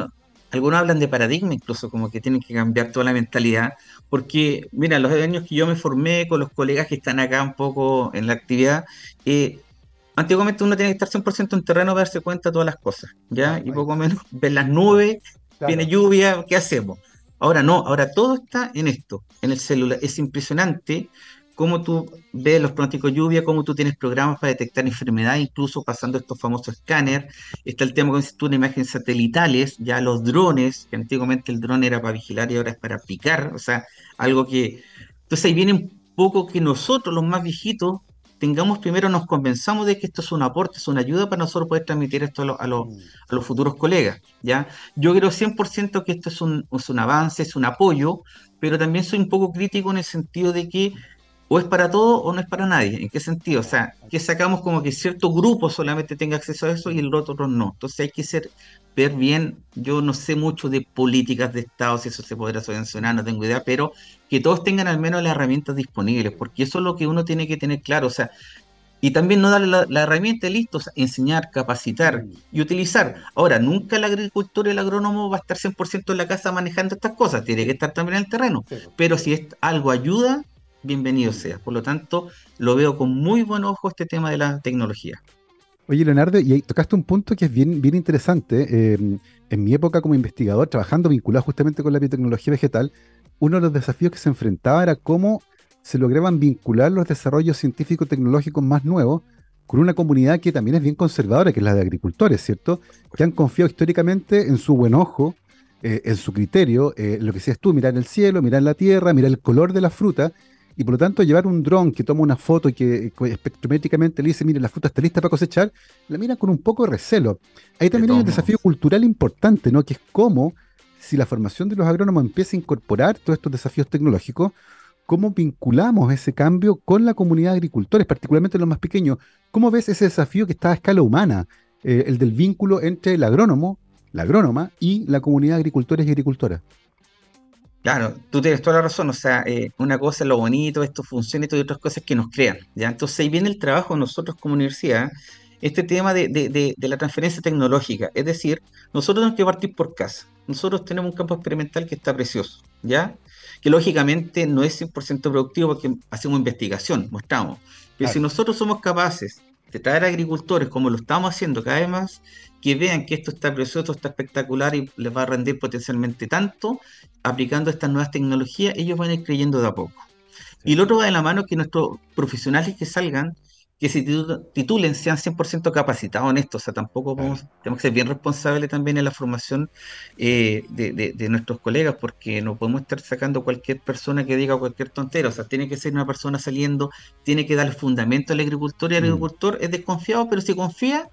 algunos hablan de paradigma incluso, como que tienen que cambiar toda la mentalidad, porque, mira, los años que yo me formé con los colegas que están acá un poco en la actividad, eh, antiguamente uno tiene que estar 100% en terreno para darse cuenta de todas las cosas, ¿ya? y poco menos ver las nubes, viene lluvia, ¿qué hacemos? Ahora no, ahora todo está en esto, en el celular. Es impresionante cómo tú ves los pronósticos de lluvia, cómo tú tienes programas para detectar enfermedades, incluso pasando estos famosos escáneres. Está el tema tú una imágenes satelitales, ya los drones, que antiguamente el dron era para vigilar y ahora es para picar, o sea, algo que... Entonces ahí viene un poco que nosotros, los más viejitos, tengamos primero, nos convenzamos de que esto es un aporte, es una ayuda para nosotros poder transmitir esto a, mm. los futuros colegas. ¿ya? Yo creo 100% que esto es un, es un avance, es un apoyo, pero también soy un poco crítico en el sentido de que o es para todo o no es para nadie. ¿En qué sentido? O sea, que sacamos como que cierto grupo solamente tenga acceso a eso y el otro no. Entonces hay que ser, ver bien, yo no sé mucho de políticas de Estado, si eso se podrá subvencionar, no tengo idea, pero que todos tengan al menos las herramientas disponibles, porque eso es lo que uno tiene que tener claro. O sea, y también no darle la, herramienta listo, enseñar, capacitar y utilizar. Ahora, nunca el agricultor y el agrónomo va a estar 100% en la casa manejando estas cosas, tiene que estar también en el terreno. Pero si es, algo ayuda, bienvenido sea. Por lo tanto, lo veo con muy buen ojo este tema de la tecnología. Oye, Leonardo, y tocaste un punto que es bien, bien interesante. Em, en mi época como investigador, trabajando vinculado justamente con la biotecnología vegetal, uno de los desafíos que se enfrentaba era cómo se lograban vincular los desarrollos científicos tecnológicos más nuevos con una comunidad que también es bien conservadora, que es la de agricultores, ¿cierto? Que han confiado históricamente en su buen ojo, eh, en su criterio, eh, lo que decías tú, mirar el cielo, mirar la tierra, mirar el color de la fruta, y por lo tanto llevar un dron que toma una foto y que, espectrométricamente le dice, mire, la fruta está lista para cosechar, la miran con un poco de recelo. Ahí también hay un desafío cultural importante, ¿no? Que es cómo, si la formación de los agrónomos empieza a incorporar todos estos desafíos tecnológicos, cómo vinculamos ese cambio con la comunidad de agricultores, particularmente los más pequeños. ¿Cómo ves ese desafío que está a escala humana, eh, el del vínculo entre el agrónomo, la agrónoma y la comunidad de agricultores y agricultoras? Claro, tú tienes toda la razón, o sea, eh, una cosa es lo bonito, esto funciona y todas otras cosas que nos crean, ¿ya? Entonces ahí viene el trabajo de nosotros como universidad, este tema de, de, de, la transferencia tecnológica, es decir, nosotros tenemos que partir por casa, nosotros tenemos un campo experimental que está precioso, ¿ya? Que lógicamente no es 100% productivo porque hacemos investigación, mostramos, pero si nosotros somos capaces de traer agricultores como lo estamos haciendo cada vez más, que vean que esto está precioso, está espectacular y les va a rendir potencialmente tanto, aplicando estas nuevas tecnologías, ellos van a ir creyendo de a poco. Y lo otro va de la mano que nuestros profesionales que salgan, que se titulen, sean 100% capacitados en esto. O sea, tampoco tenemos que ser bien responsables también en la formación eh, de, nuestros colegas, porque no podemos estar sacando cualquier persona que diga cualquier tontera. O sea, tiene que ser una persona saliendo, tiene que dar fundamento al agricultor y el mm. agricultor es desconfiado, pero si confía,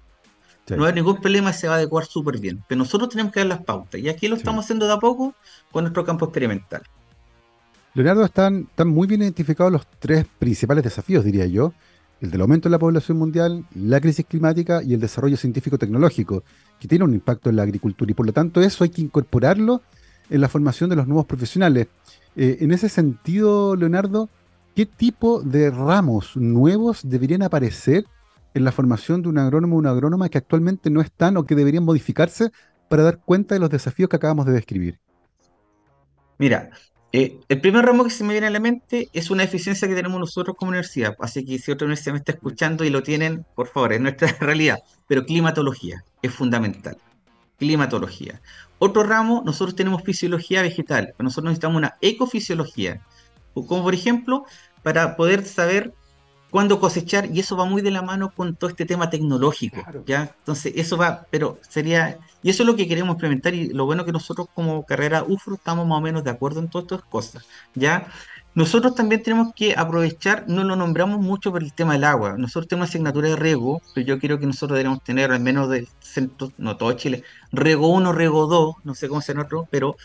no hay ningún problema, se va a adecuar súper bien. Pero nosotros tenemos que dar las pautas. Y aquí lo estamos haciendo de a poco con nuestro campo experimental. Leonardo, están, están muy bien identificados los tres principales desafíos, diría yo. El del aumento de la población mundial, la crisis climática y el desarrollo científico-tecnológico, que tiene un impacto en la agricultura. Y por lo tanto eso hay que incorporarlo en la formación de los nuevos profesionales. Eh, en ese sentido, Leonardo, ¿qué tipo de ramos nuevos deberían aparecer en la formación de un agrónomo o una agrónoma que actualmente no están o que deberían modificarse para dar cuenta de los desafíos que acabamos de describir? Mira, eh, el primer ramo que se me viene a la mente es una deficiencia que tenemos nosotros como universidad. Así que si otra universidad me está escuchando y lo tienen, por favor, es nuestra realidad. Pero climatología es fundamental. Climatología. Otro ramo, nosotros tenemos fisiología vegetal. Nosotros necesitamos una ecofisiología. Como por ejemplo, para poder saber cuándo cosechar, y eso va muy de la mano con todo este tema tecnológico, ¿ya? Entonces, eso va, pero sería, y eso es lo que queremos implementar, y lo bueno que nosotros como carrera UFRO estamos más o menos de acuerdo en todas estas cosas, ¿ya? Nosotros también tenemos que aprovechar, no lo nombramos mucho por el tema del agua, nosotros tenemos asignatura de riego, pero yo quiero que nosotros deberíamos tener al menos del centro, no todo Chile, riego 1, riego 2, no sé cómo se otro, pero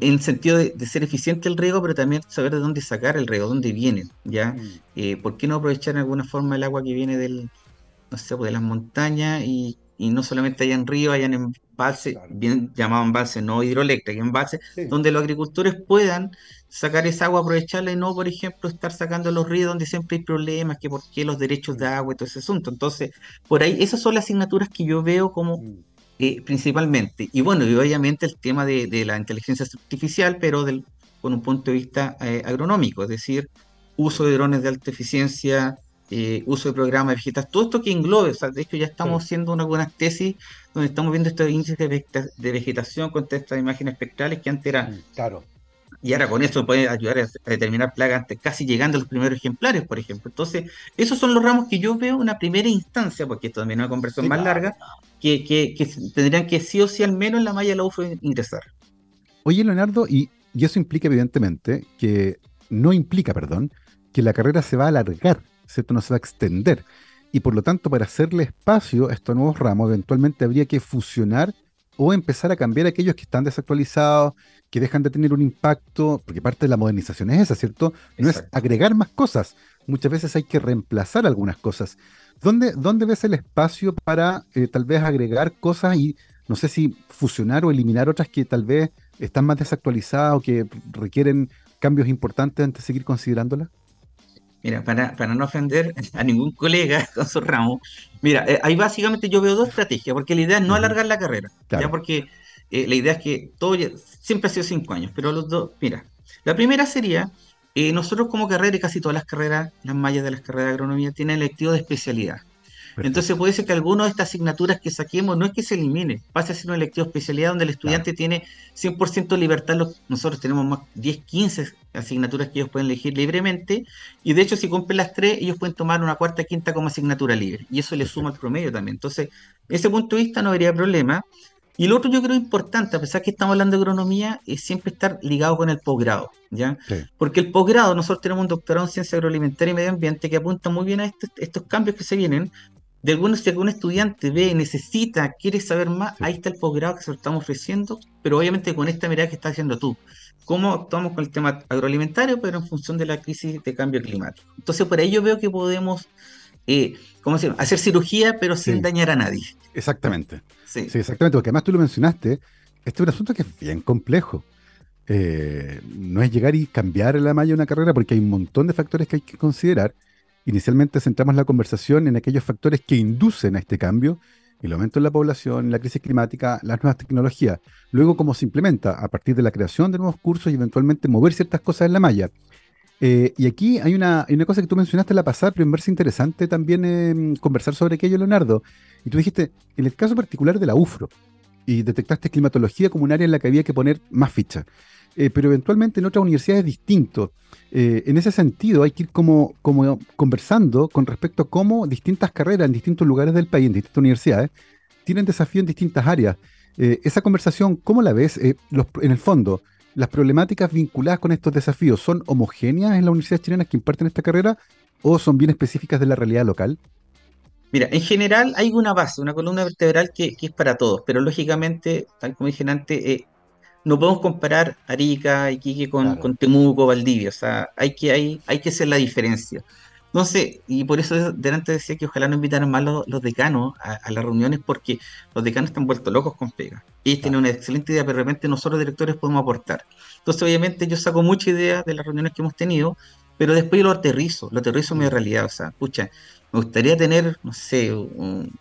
en sentido de, ser eficiente el riego, pero también saber de dónde sacar el riego, dónde viene, ¿ya? Mm. Eh, ¿Por qué no aprovechar de alguna forma el agua que viene del, no sé, pues, de las montañas y, no solamente allá en río, allá en embalse, bien llamaban embalse, no hidroeléctrica, embalse, donde los agricultores puedan sacar esa agua, aprovecharla y no, por ejemplo, estar sacando los ríos donde siempre hay problemas, que por qué los derechos de agua y todo ese asunto. Entonces, por ahí, esas son las asignaturas que yo veo como... Mm eh, principalmente. Y bueno, y obviamente el tema de, la inteligencia artificial, pero del, con un punto de vista eh, agronómico, es decir, uso de drones de alta eficiencia, eh, uso de programas de vegetación, todo esto que englobe, o sea, de hecho ya estamos haciendo una buena tesis donde estamos viendo estos índices de, vegetación con estas imágenes espectrales que antes eran... Mm, claro. Y ahora con eso puede ayudar a, determinar plagas antes, casi llegando a los primeros ejemplares, por ejemplo. Entonces, esos son los ramos que yo veo en una primera instancia, porque esto también es una conversación más larga, que, que, tendrían que sí o sí al menos en la malla de la UFO ingresar. Oye, Leonardo, y, y eso implica evidentemente que, no implica, perdón, que la carrera se va a alargar ¿cierto? No se va a extender. Y por lo tanto, para hacerle espacio a estos nuevos ramos, eventualmente habría que fusionar o empezar a cambiar aquellos que están desactualizados, que dejan de tener un impacto, porque parte de la modernización es esa, ¿cierto? No es agregar más cosas. Muchas veces hay que reemplazar algunas cosas. ¿Dónde, dónde ves el espacio para eh, tal vez agregar cosas y no sé si fusionar o eliminar otras que tal vez están más desactualizadas o que requieren cambios importantes antes de seguir considerándolas? Mira, para, para no ofender a ningún colega con su ramo, mira, eh, ahí básicamente yo veo dos estrategias, porque la idea es no alargar la carrera, ya porque eh, la idea es que todo siempre ha sido cinco años, pero los dos, mira, la primera sería, eh, nosotros como carrera y casi todas las carreras, las mallas de las carreras de agronomía, tienen electivo de especialidad. Entonces puede ser que alguna de estas asignaturas que saquemos no es que se elimine, pase a ser una electiva especialidad donde el estudiante tiene 100% libertad. Nosotros tenemos más 10, 15 asignaturas que ellos pueden elegir libremente y de hecho si cumplen las tres ellos pueden tomar una cuarta, quinta como asignatura libre y eso le suma el promedio también. Entonces, ese punto de vista no habría problema. Y lo otro yo creo importante, a pesar que estamos hablando de agronomía, es siempre estar ligado con el posgrado, ¿ya? Porque el posgrado, nosotros tenemos un doctorado en ciencia agroalimentaria y medio ambiente que apunta muy bien a estos cambios que se vienen, de algunos, si algún estudiante ve, necesita, quiere saber más, ahí está el posgrado que se lo estamos ofreciendo, pero obviamente con esta mirada que estás haciendo tú. ¿Cómo actuamos con el tema agroalimentario, pero en función de la crisis de cambio climático? Entonces, por ahí yo veo que podemos, eh, ¿cómo decirlo? hacer cirugía, pero sin dañar a nadie. Exactamente. Sí. exactamente, porque además tú lo mencionaste, este es un asunto que es bien complejo. Eh, no es llegar y cambiar la malla de una carrera porque hay un montón de factores que hay que considerar Inicialmente centramos la conversación en aquellos factores que inducen a este cambio, el aumento de la población, la crisis climática, las nuevas tecnologías. Luego, cómo se implementa a partir de la creación de nuevos cursos y eventualmente mover ciertas cosas en la malla. Eh, y aquí hay una, cosa que tú mencionaste en la pasada, pero en verse interesante también em, conversar sobre aquello, Leonardo. Y tú dijiste, en el caso particular de la UFRO, y detectaste climatología como un área en la que había que poner más ficha. Eh, pero eventualmente en otras universidades es distinto. Eh, en ese sentido, hay que ir como, como conversando con respecto a cómo distintas carreras en distintos lugares del país, en distintas universidades, tienen desafíos en distintas áreas. Eh, esa conversación, ¿cómo la ves? Eh, en el fondo, ¿las problemáticas vinculadas con estos desafíos son homogéneas en las universidades chilenas que imparten esta carrera o son bien específicas de la realidad local? Mira, en general hay una base, una columna vertebral que, es para todos, pero lógicamente, tal como dije antes, no podemos comparar Arica, Iquique con, con Temuco, Valdivia, o sea, hay que, hay, hay que hacer la diferencia. Entonces, y por eso delante decía que ojalá no invitaran más los, decanos a, las reuniones porque los decanos están vueltos locos con pega. Ellos tienen una excelente idea, pero de repente nosotros directores podemos aportar. Entonces, obviamente, yo saco mucha idea de las reuniones que hemos tenido, pero después yo lo aterrizo, lo aterrizo en mi mm. realidad. O sea, escucha, me gustaría tener, no sé, un,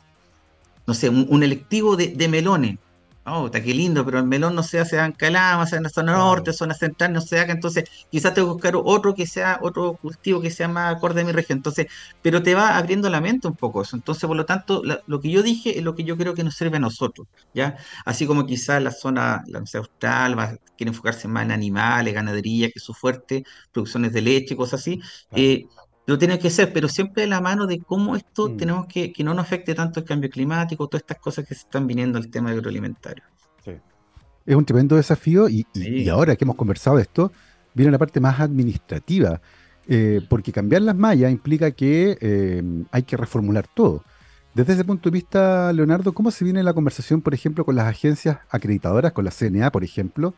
no sé, un, electivo de, de melones Oh, está qué lindo, pero el melón no se hace en Calama, sea en la zona norte, zona central, no se haga, entonces quizás tengo que buscar otro que sea, otro cultivo que sea más acorde a mi región. Entonces, pero te va abriendo la mente un poco eso. Entonces, por lo tanto, lo que yo dije es lo que yo creo que nos sirve a nosotros, ¿ya? Así como quizás la zona, la Universidad Austral, va, quiere enfocarse más en animales, ganadería, que es su fuerte, producciones de leche, cosas así. Eh, lo tiene que ser, pero siempre de la mano de cómo esto mm. tenemos que, que no nos afecte tanto el cambio climático, todas estas cosas que se están viniendo al tema agroalimentario. Sí. Es un tremendo desafío y, y, ahora que hemos conversado de esto, viene la parte más administrativa, eh, porque cambiar las mallas implica que eh, hay que reformular todo. Desde ese punto de vista, Leonardo, ¿cómo se viene la conversación, por ejemplo, con las agencias acreditadoras, con la CNA, por ejemplo,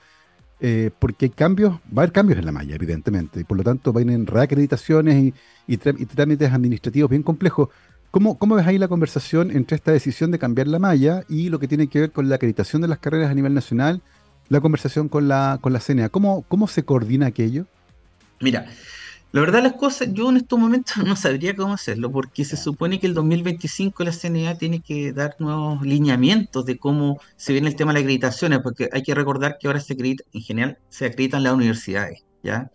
eh, porque hay cambios, va a haber cambios en la malla, evidentemente, y por lo tanto vienen reacreditaciones y, trámites administrativos bien complejos. ¿Cómo, ¿Cómo, ves ahí la conversación entre esta decisión de cambiar la malla y lo que tiene que ver con la acreditación de las carreras a nivel nacional, la conversación con la, con CNA? ¿Cómo, ¿Cómo se coordina aquello? Mira, La verdad las cosas, yo en estos momentos no sabría cómo hacerlo, porque se supone que el 2025 la CNA tiene que dar nuevos lineamientos de cómo se viene el tema de las acreditaciones, porque hay que recordar que ahora se acredita, en general, se acreditan las universidades, ¿ya?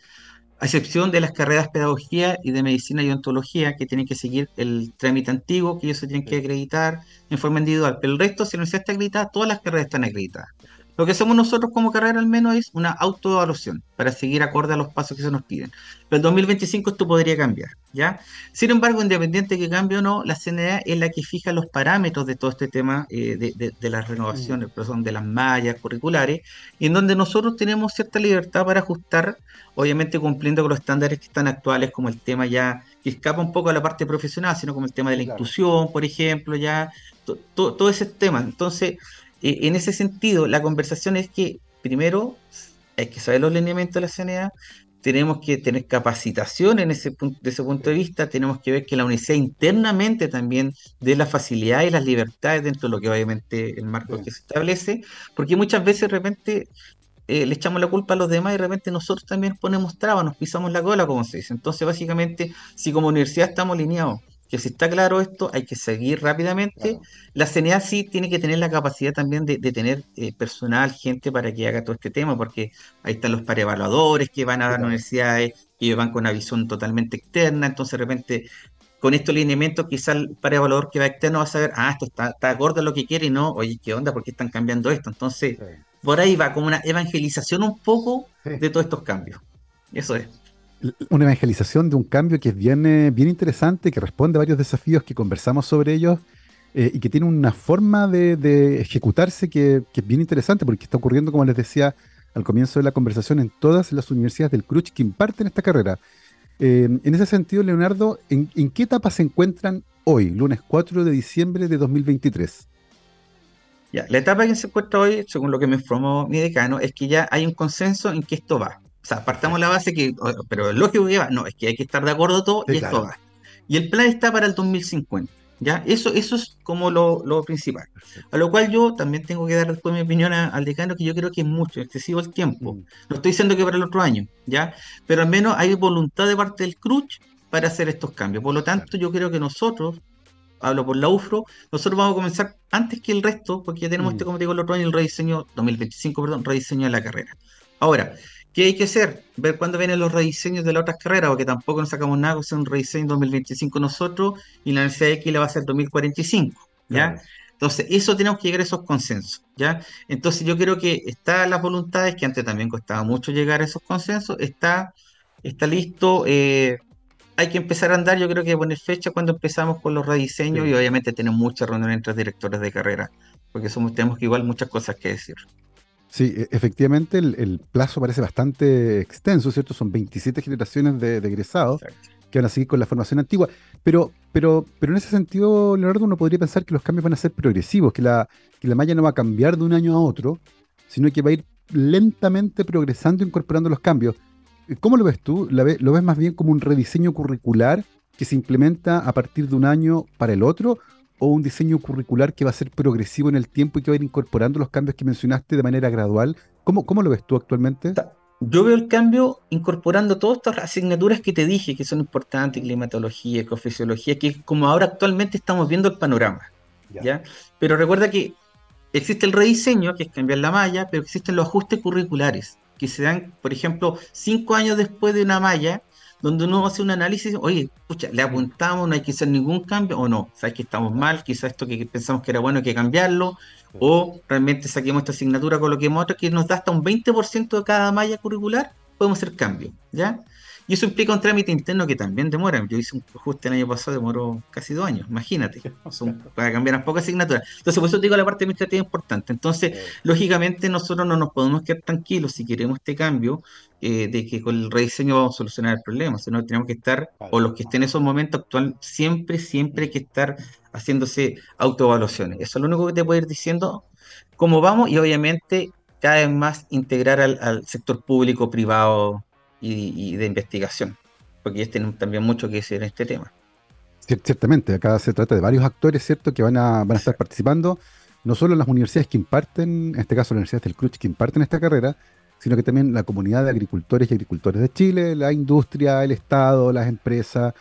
A excepción de las carreras de pedagogía y de medicina y odontología, que tienen que seguir el trámite antiguo, que ellos se tienen que acreditar en forma individual. Pero el resto, si la universidad está acreditada, todas las carreras están acreditadas. Lo que hacemos nosotros como carrera al menos es una autoevaluación para seguir acorde a los pasos que se nos piden. Pero el 2025 esto podría cambiar, ¿ya? Sin embargo, independiente que cambie o no, la CNA es la que fija los parámetros de todo este tema eh, de, las renovaciones, mm. pero son de las mallas curriculares, y en donde nosotros tenemos cierta libertad para ajustar, obviamente cumpliendo con los estándares que están actuales, como el tema ya que escapa un poco a la parte profesional, sino como el tema de la inclusión, por ejemplo, ya, todo ese tema. Entonces, eh, en ese sentido, la conversación es que primero hay que saber los lineamientos de la CNA, tenemos que tener capacitación en ese punto, de ese punto de vista, tenemos que ver que la universidad internamente también dé las facilidades y las libertades dentro de lo que obviamente el marco que se establece, porque muchas veces de repente eh, le echamos la culpa a los demás y de repente nosotros también ponemos trabas, nos pisamos la cola, como se dice. Entonces, básicamente, si como universidad estamos alineados que si está claro esto, hay que seguir rápidamente. La CNA sí tiene que tener la capacidad también de, tener eh, personal, gente para que haga todo este tema, porque ahí están los parevaluadores que van a las universidades, que van con una visión totalmente externa, entonces de repente con estos lineamientos quizá el parevaluador que va externo va a saber, ah, esto está, está a lo que quiere y no, oye, ¿qué onda? ¿Por qué están cambiando esto? Entonces, por ahí va como una evangelización un poco de todos estos cambios. Eso es una evangelización de un cambio que es bien, interesante, que responde a varios desafíos que conversamos sobre ellos eh, y que tiene una forma de, ejecutarse que, es bien interesante porque está ocurriendo, como les decía al comienzo de la conversación, en todas las universidades del CRUCH que imparten esta carrera. Eh, en ese sentido, Leonardo, ¿en, qué etapa se encuentran hoy, lunes 4 de diciembre de 2023? Ya, la etapa que se encuentra hoy, según lo que me informó mi decano, es que ya hay un consenso en que esto va. O sea, partamos la base que, pero es lógico que va, no, es que hay que estar de acuerdo todo y esto va. Y el plan está para el 2050. ¿Ya? Eso, eso es como lo, principal. A lo cual yo también tengo que dar después mi opinión al decano, que yo creo que es mucho, excesivo el tiempo. Mm. No estoy diciendo que para el otro año, ¿ya? Pero al menos hay voluntad de parte del CRUCH para hacer estos cambios. Por lo tanto, yo creo que nosotros, hablo por la UFRO, nosotros vamos a comenzar antes que el resto, porque ya tenemos, mm. este, como digo, el otro año, el rediseño, 2025, perdón, rediseño de la carrera. Ahora, ¿Qué hay que hacer? Ver cuándo vienen los rediseños de las otras carreras, porque tampoco nos sacamos nada hacer un rediseño en 2025 nosotros y la Universidad de X va a ser 2045, ¿ya? Entonces, eso tenemos que llegar a esos consensos, ¿ya? Entonces, yo creo que está las voluntades, que antes también costaba mucho llegar a esos consensos, está, está listo, eh, hay que empezar a andar, yo creo que poner fecha cuando empezamos con los rediseños y obviamente tenemos muchas reuniones entre directores de carrera, porque somos, tenemos que igual muchas cosas que decir. Sí, e, efectivamente el, plazo parece bastante extenso, ¿cierto? Son 27 generaciones de, egresados que van a seguir con la formación antigua. Pero, pero, pero en ese sentido, Leonardo, uno podría pensar que los cambios van a ser progresivos, que la, que la malla no va a cambiar de un año a otro, sino que va a ir lentamente progresando, incorporando los cambios. ¿Cómo lo ves tú? ¿Lo ves más bien como un rediseño curricular que se implementa a partir de un año para el otro? O un diseño curricular que va a ser progresivo en el tiempo y que va a ir incorporando los cambios que mencionaste de manera gradual? ¿Cómo, cómo lo ves tú actualmente? Yo veo el cambio incorporando todas estas asignaturas que te dije que son importantes, climatología, ecofisiología, que como ahora actualmente estamos viendo el panorama. ¿ya? Pero recuerda que existe el rediseño, que es cambiar la malla, pero existen los ajustes curriculares, que se dan, por ejemplo, cinco años después de una malla, donde uno hace un análisis, oye, escucha, le apuntamos, no hay que hacer ningún cambio, o no, sabes que estamos mal, quizás esto que pensamos que era bueno hay que cambiarlo, o realmente saquemos esta asignatura, coloquemos otra que nos da hasta un 20% de cada malla curricular, podemos hacer cambio, ¿ya? Y eso implica un trámite interno que también demora. Yo hice un ajuste el año pasado, demoró casi dos años, imagínate. para cambiar unas pocas asignaturas. Entonces, por eso te digo la parte administrativa importante. Entonces, lógicamente, nosotros no nos podemos quedar tranquilos si queremos este cambio, eh, de que con el rediseño vamos a solucionar el problema. Sino tenemos que estar, o los que estén en esos momentos actual, siempre, siempre hay que estar haciéndose autoevaluaciones. Eso es lo único que te puedo ir diciendo cómo vamos y obviamente cada vez más integrar al, al sector público, privado, y, de investigación, porque ellos tienen también mucho que decir en este tema. Ciertamente, acá se trata de varios actores, ¿cierto?, que van a, van a estar participando, no solo en las universidades que imparten, en este caso las universidades del CRUCH que imparten esta carrera, sino que también la comunidad de agricultores y agricultores de Chile, la industria, el Estado, las empresas,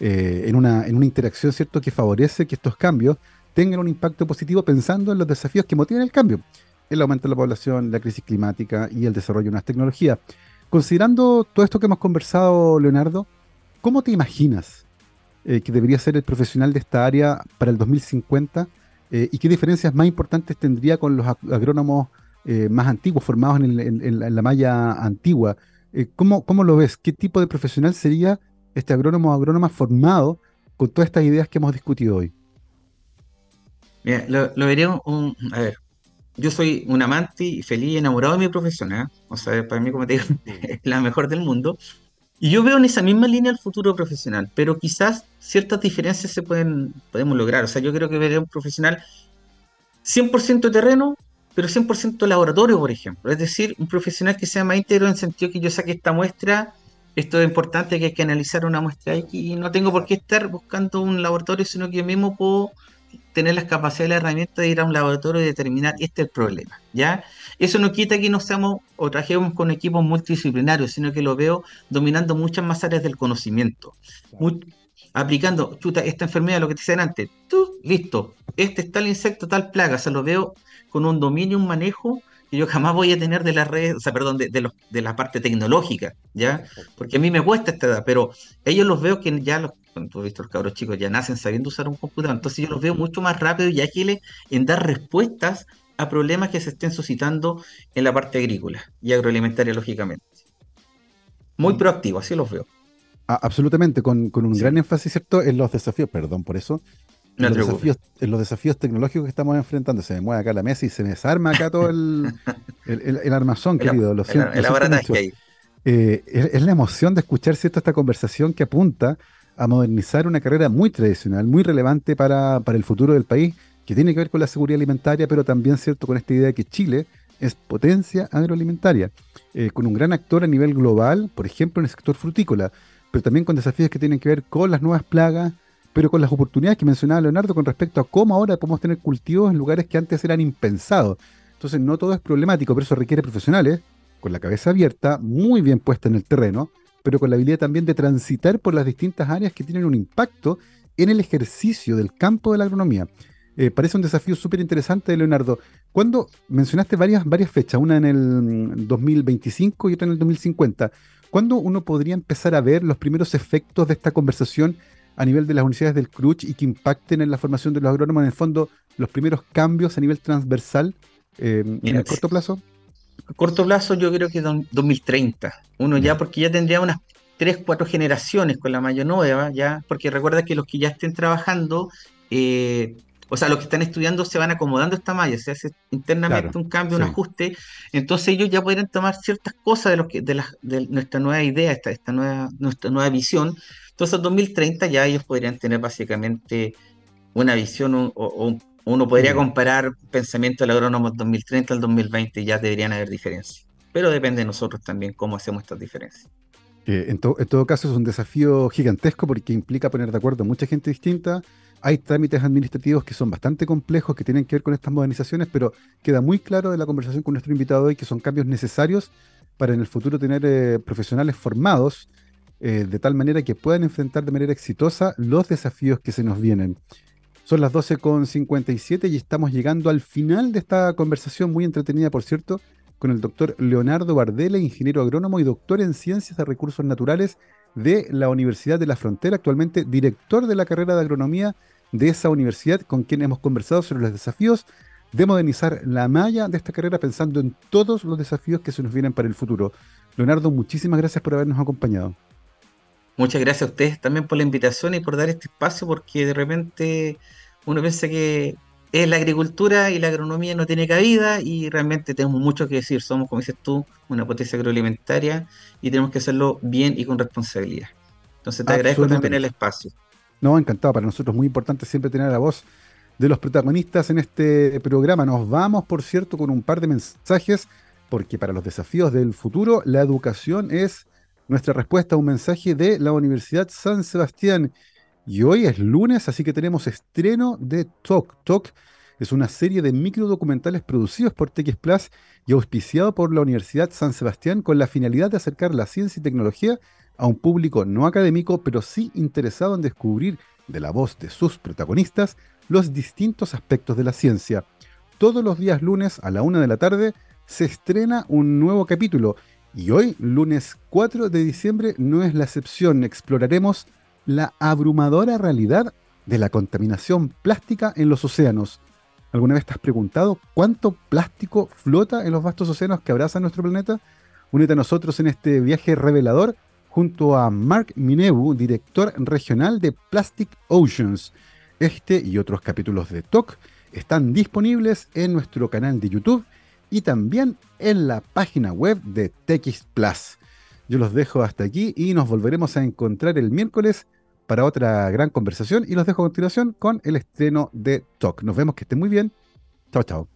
eh, en, una, en una interacción, ¿cierto?, que favorece que estos cambios tengan un impacto positivo pensando en los desafíos que motivan el cambio, el aumento de la población, la crisis climática y el desarrollo de unas tecnologías. Considerando todo esto que hemos conversado, Leonardo, ¿cómo te imaginas eh, que debería ser el profesional de esta área para el 2050? Eh, ¿Y qué diferencias más importantes tendría con los agrónomos eh, más antiguos, formados en, la, malla antigua? ¿cómo, ¿Cómo lo ves? ¿Qué tipo de profesional sería este agrónomo o agrónoma formado con todas estas ideas que hemos discutido hoy? Mira, lo, lo vería un, a ver, yo soy un amante y feliz y enamorado de mi profesión, ¿eh? o sea, para mí, como te digo, es la mejor del mundo. Y yo veo en esa misma línea el futuro profesional, pero quizás ciertas diferencias se pueden podemos lograr. O sea, yo creo que veré un profesional 100% terreno, pero 100% laboratorio, por ejemplo. Es decir, un profesional que sea más íntegro en el sentido que yo saque esta muestra, esto es importante que hay que analizar una muestra X y no tengo por qué estar buscando un laboratorio, sino que yo mismo puedo tener las capacidades y la herramienta de ir a un laboratorio y determinar este es el problema, ¿ya? Eso no quita que no seamos o trabajemos con equipos multidisciplinarios, sino que lo veo dominando muchas más áreas del conocimiento. aplicando, chuta, esta enfermedad, lo que te decían antes, tú, listo, este es tal insecto, tal plaga, se lo veo con un dominio, un manejo que yo jamás voy a tener de las redes, o sea, perdón, de, los, de la parte tecnológica, ¿ya? Porque a mí me cuesta esta edad, pero ellos los veo que ya los, tú has visto los cabros chicos, ya nacen sabiendo usar un computador, entonces yo los veo mucho más rápidos y ágiles en dar respuestas a problemas que se estén suscitando en la parte agrícola y agroalimentaria, lógicamente. Muy mm. proactivo, así los veo. absolutamente, con, un gran énfasis, ¿cierto?, en los desafíos, perdón por eso, en, los desafíos, en los desafíos tecnológicos que estamos enfrentando. Se me mueve acá la mesa y se me desarma acá todo el, el, armazón, querido. Lo siento, eh, es, la emoción de escuchar ¿cierto? esta conversación que apunta a modernizar una carrera muy tradicional, muy relevante para, para, el futuro del país, que tiene que ver con la seguridad alimentaria, pero también cierto con esta idea de que Chile es potencia agroalimentaria, eh, con un gran actor a nivel global, por ejemplo en el sector frutícola, pero también con desafíos que tienen que ver con las nuevas plagas, pero con las oportunidades que mencionaba Leonardo con respecto a cómo ahora podemos tener cultivos en lugares que antes eran impensados. Entonces no todo es problemático, pero eso requiere profesionales con la cabeza abierta, muy bien puesta en el terreno, pero con la habilidad también de transitar por las distintas áreas que tienen un impacto en el ejercicio del campo de la agronomía. Eh, parece un desafío súper interesante, Leonardo. Cuando mencionaste varias, varias fechas, una en el 2025 y otra en el 2050, ¿cuándo uno podría empezar a ver los primeros efectos de esta conversación a nivel de las universidades del CRUCH y que impacten en la formación de los agrónomos, en el fondo, los primeros cambios a nivel transversal eh, en el corto plazo? A corto plazo yo creo que 2030. Uno ya, porque ya tendría unas 3, 4 generaciones con la mayor nueva, ya, porque recuerda que los que ya estén trabajando, eh, o sea, los que están estudiando se van acomodando esta malla, se hace internamente un cambio, un ajuste, entonces ellos ya podrían tomar ciertas cosas de, los que, de, la, de nuestra nueva idea, esta, esta nueva, nuestra nueva visión, entonces, en 2030 ya ellos podrían tener básicamente una visión o, uno podría mm. comparar pensamiento del agrónomo 2030 al 2020 y ya deberían haber diferencias. Pero depende de nosotros también cómo hacemos estas diferencias. Eh, en, en, todo caso es un desafío gigantesco porque implica poner de acuerdo a mucha gente distinta. Hay trámites administrativos que son bastante complejos, que tienen que ver con estas modernizaciones, pero queda muy claro de la conversación con nuestro invitado hoy que son cambios necesarios para en el futuro tener eh, profesionales formados eh, de tal manera que puedan enfrentar de manera exitosa los desafíos que se nos vienen. Son las 12.57 y estamos llegando al final de esta conversación muy entretenida, por cierto, con el doctor Leonardo Bardella, ingeniero agrónomo y doctor en ciencias de recursos naturales de la Universidad de la Frontera, actualmente director de la carrera de agronomía de esa universidad, con quien hemos conversado sobre los desafíos de modernizar la malla de esta carrera pensando en todos los desafíos que se nos vienen para el futuro. Leonardo, muchísimas gracias por habernos acompañado. Muchas gracias a ustedes también por la invitación y por dar este espacio, porque de repente uno piensa que es la agricultura y la agronomía no tiene cabida y realmente tenemos mucho que decir. Somos, como dices tú, una potencia agroalimentaria y tenemos que hacerlo bien y con responsabilidad. Entonces te agradezco también el espacio. No, encantado. Para nosotros es muy importante siempre tener la voz de los protagonistas en este programa. Nos vamos, por cierto, con un par de mensajes, porque para los desafíos del futuro la educación es nuestra respuesta a un mensaje de la Universidad San Sebastián. Y hoy es lunes, así que tenemos estreno de Talk Talk, Es una serie de microdocumentales producidos por TX Plus y auspiciado por la Universidad San Sebastián con la finalidad de acercar la ciencia y tecnología a un público no académico, pero sí interesado en descubrir de la voz de sus protagonistas los distintos aspectos de la ciencia. Todos los días lunes a la una de la tarde se estrena un nuevo capítulo y hoy, lunes 4 de diciembre, no es la excepción. Exploraremos la abrumadora realidad de la contaminación plástica en los océanos. ¿Alguna vez te has preguntado cuánto plástico flota en los vastos océanos que abrazan nuestro planeta? Únete a nosotros en este viaje revelador junto a Mark Minebu, director regional de Plastic Oceans. Este y otros capítulos de TOC están disponibles en nuestro canal de YouTube y también en la página web de TX Plus. Yo los dejo hasta aquí y nos volveremos a encontrar el miércoles para otra gran conversación y los dejo a continuación con el estreno de TOC. Nos vemos, que estén muy bien. Chao, chao.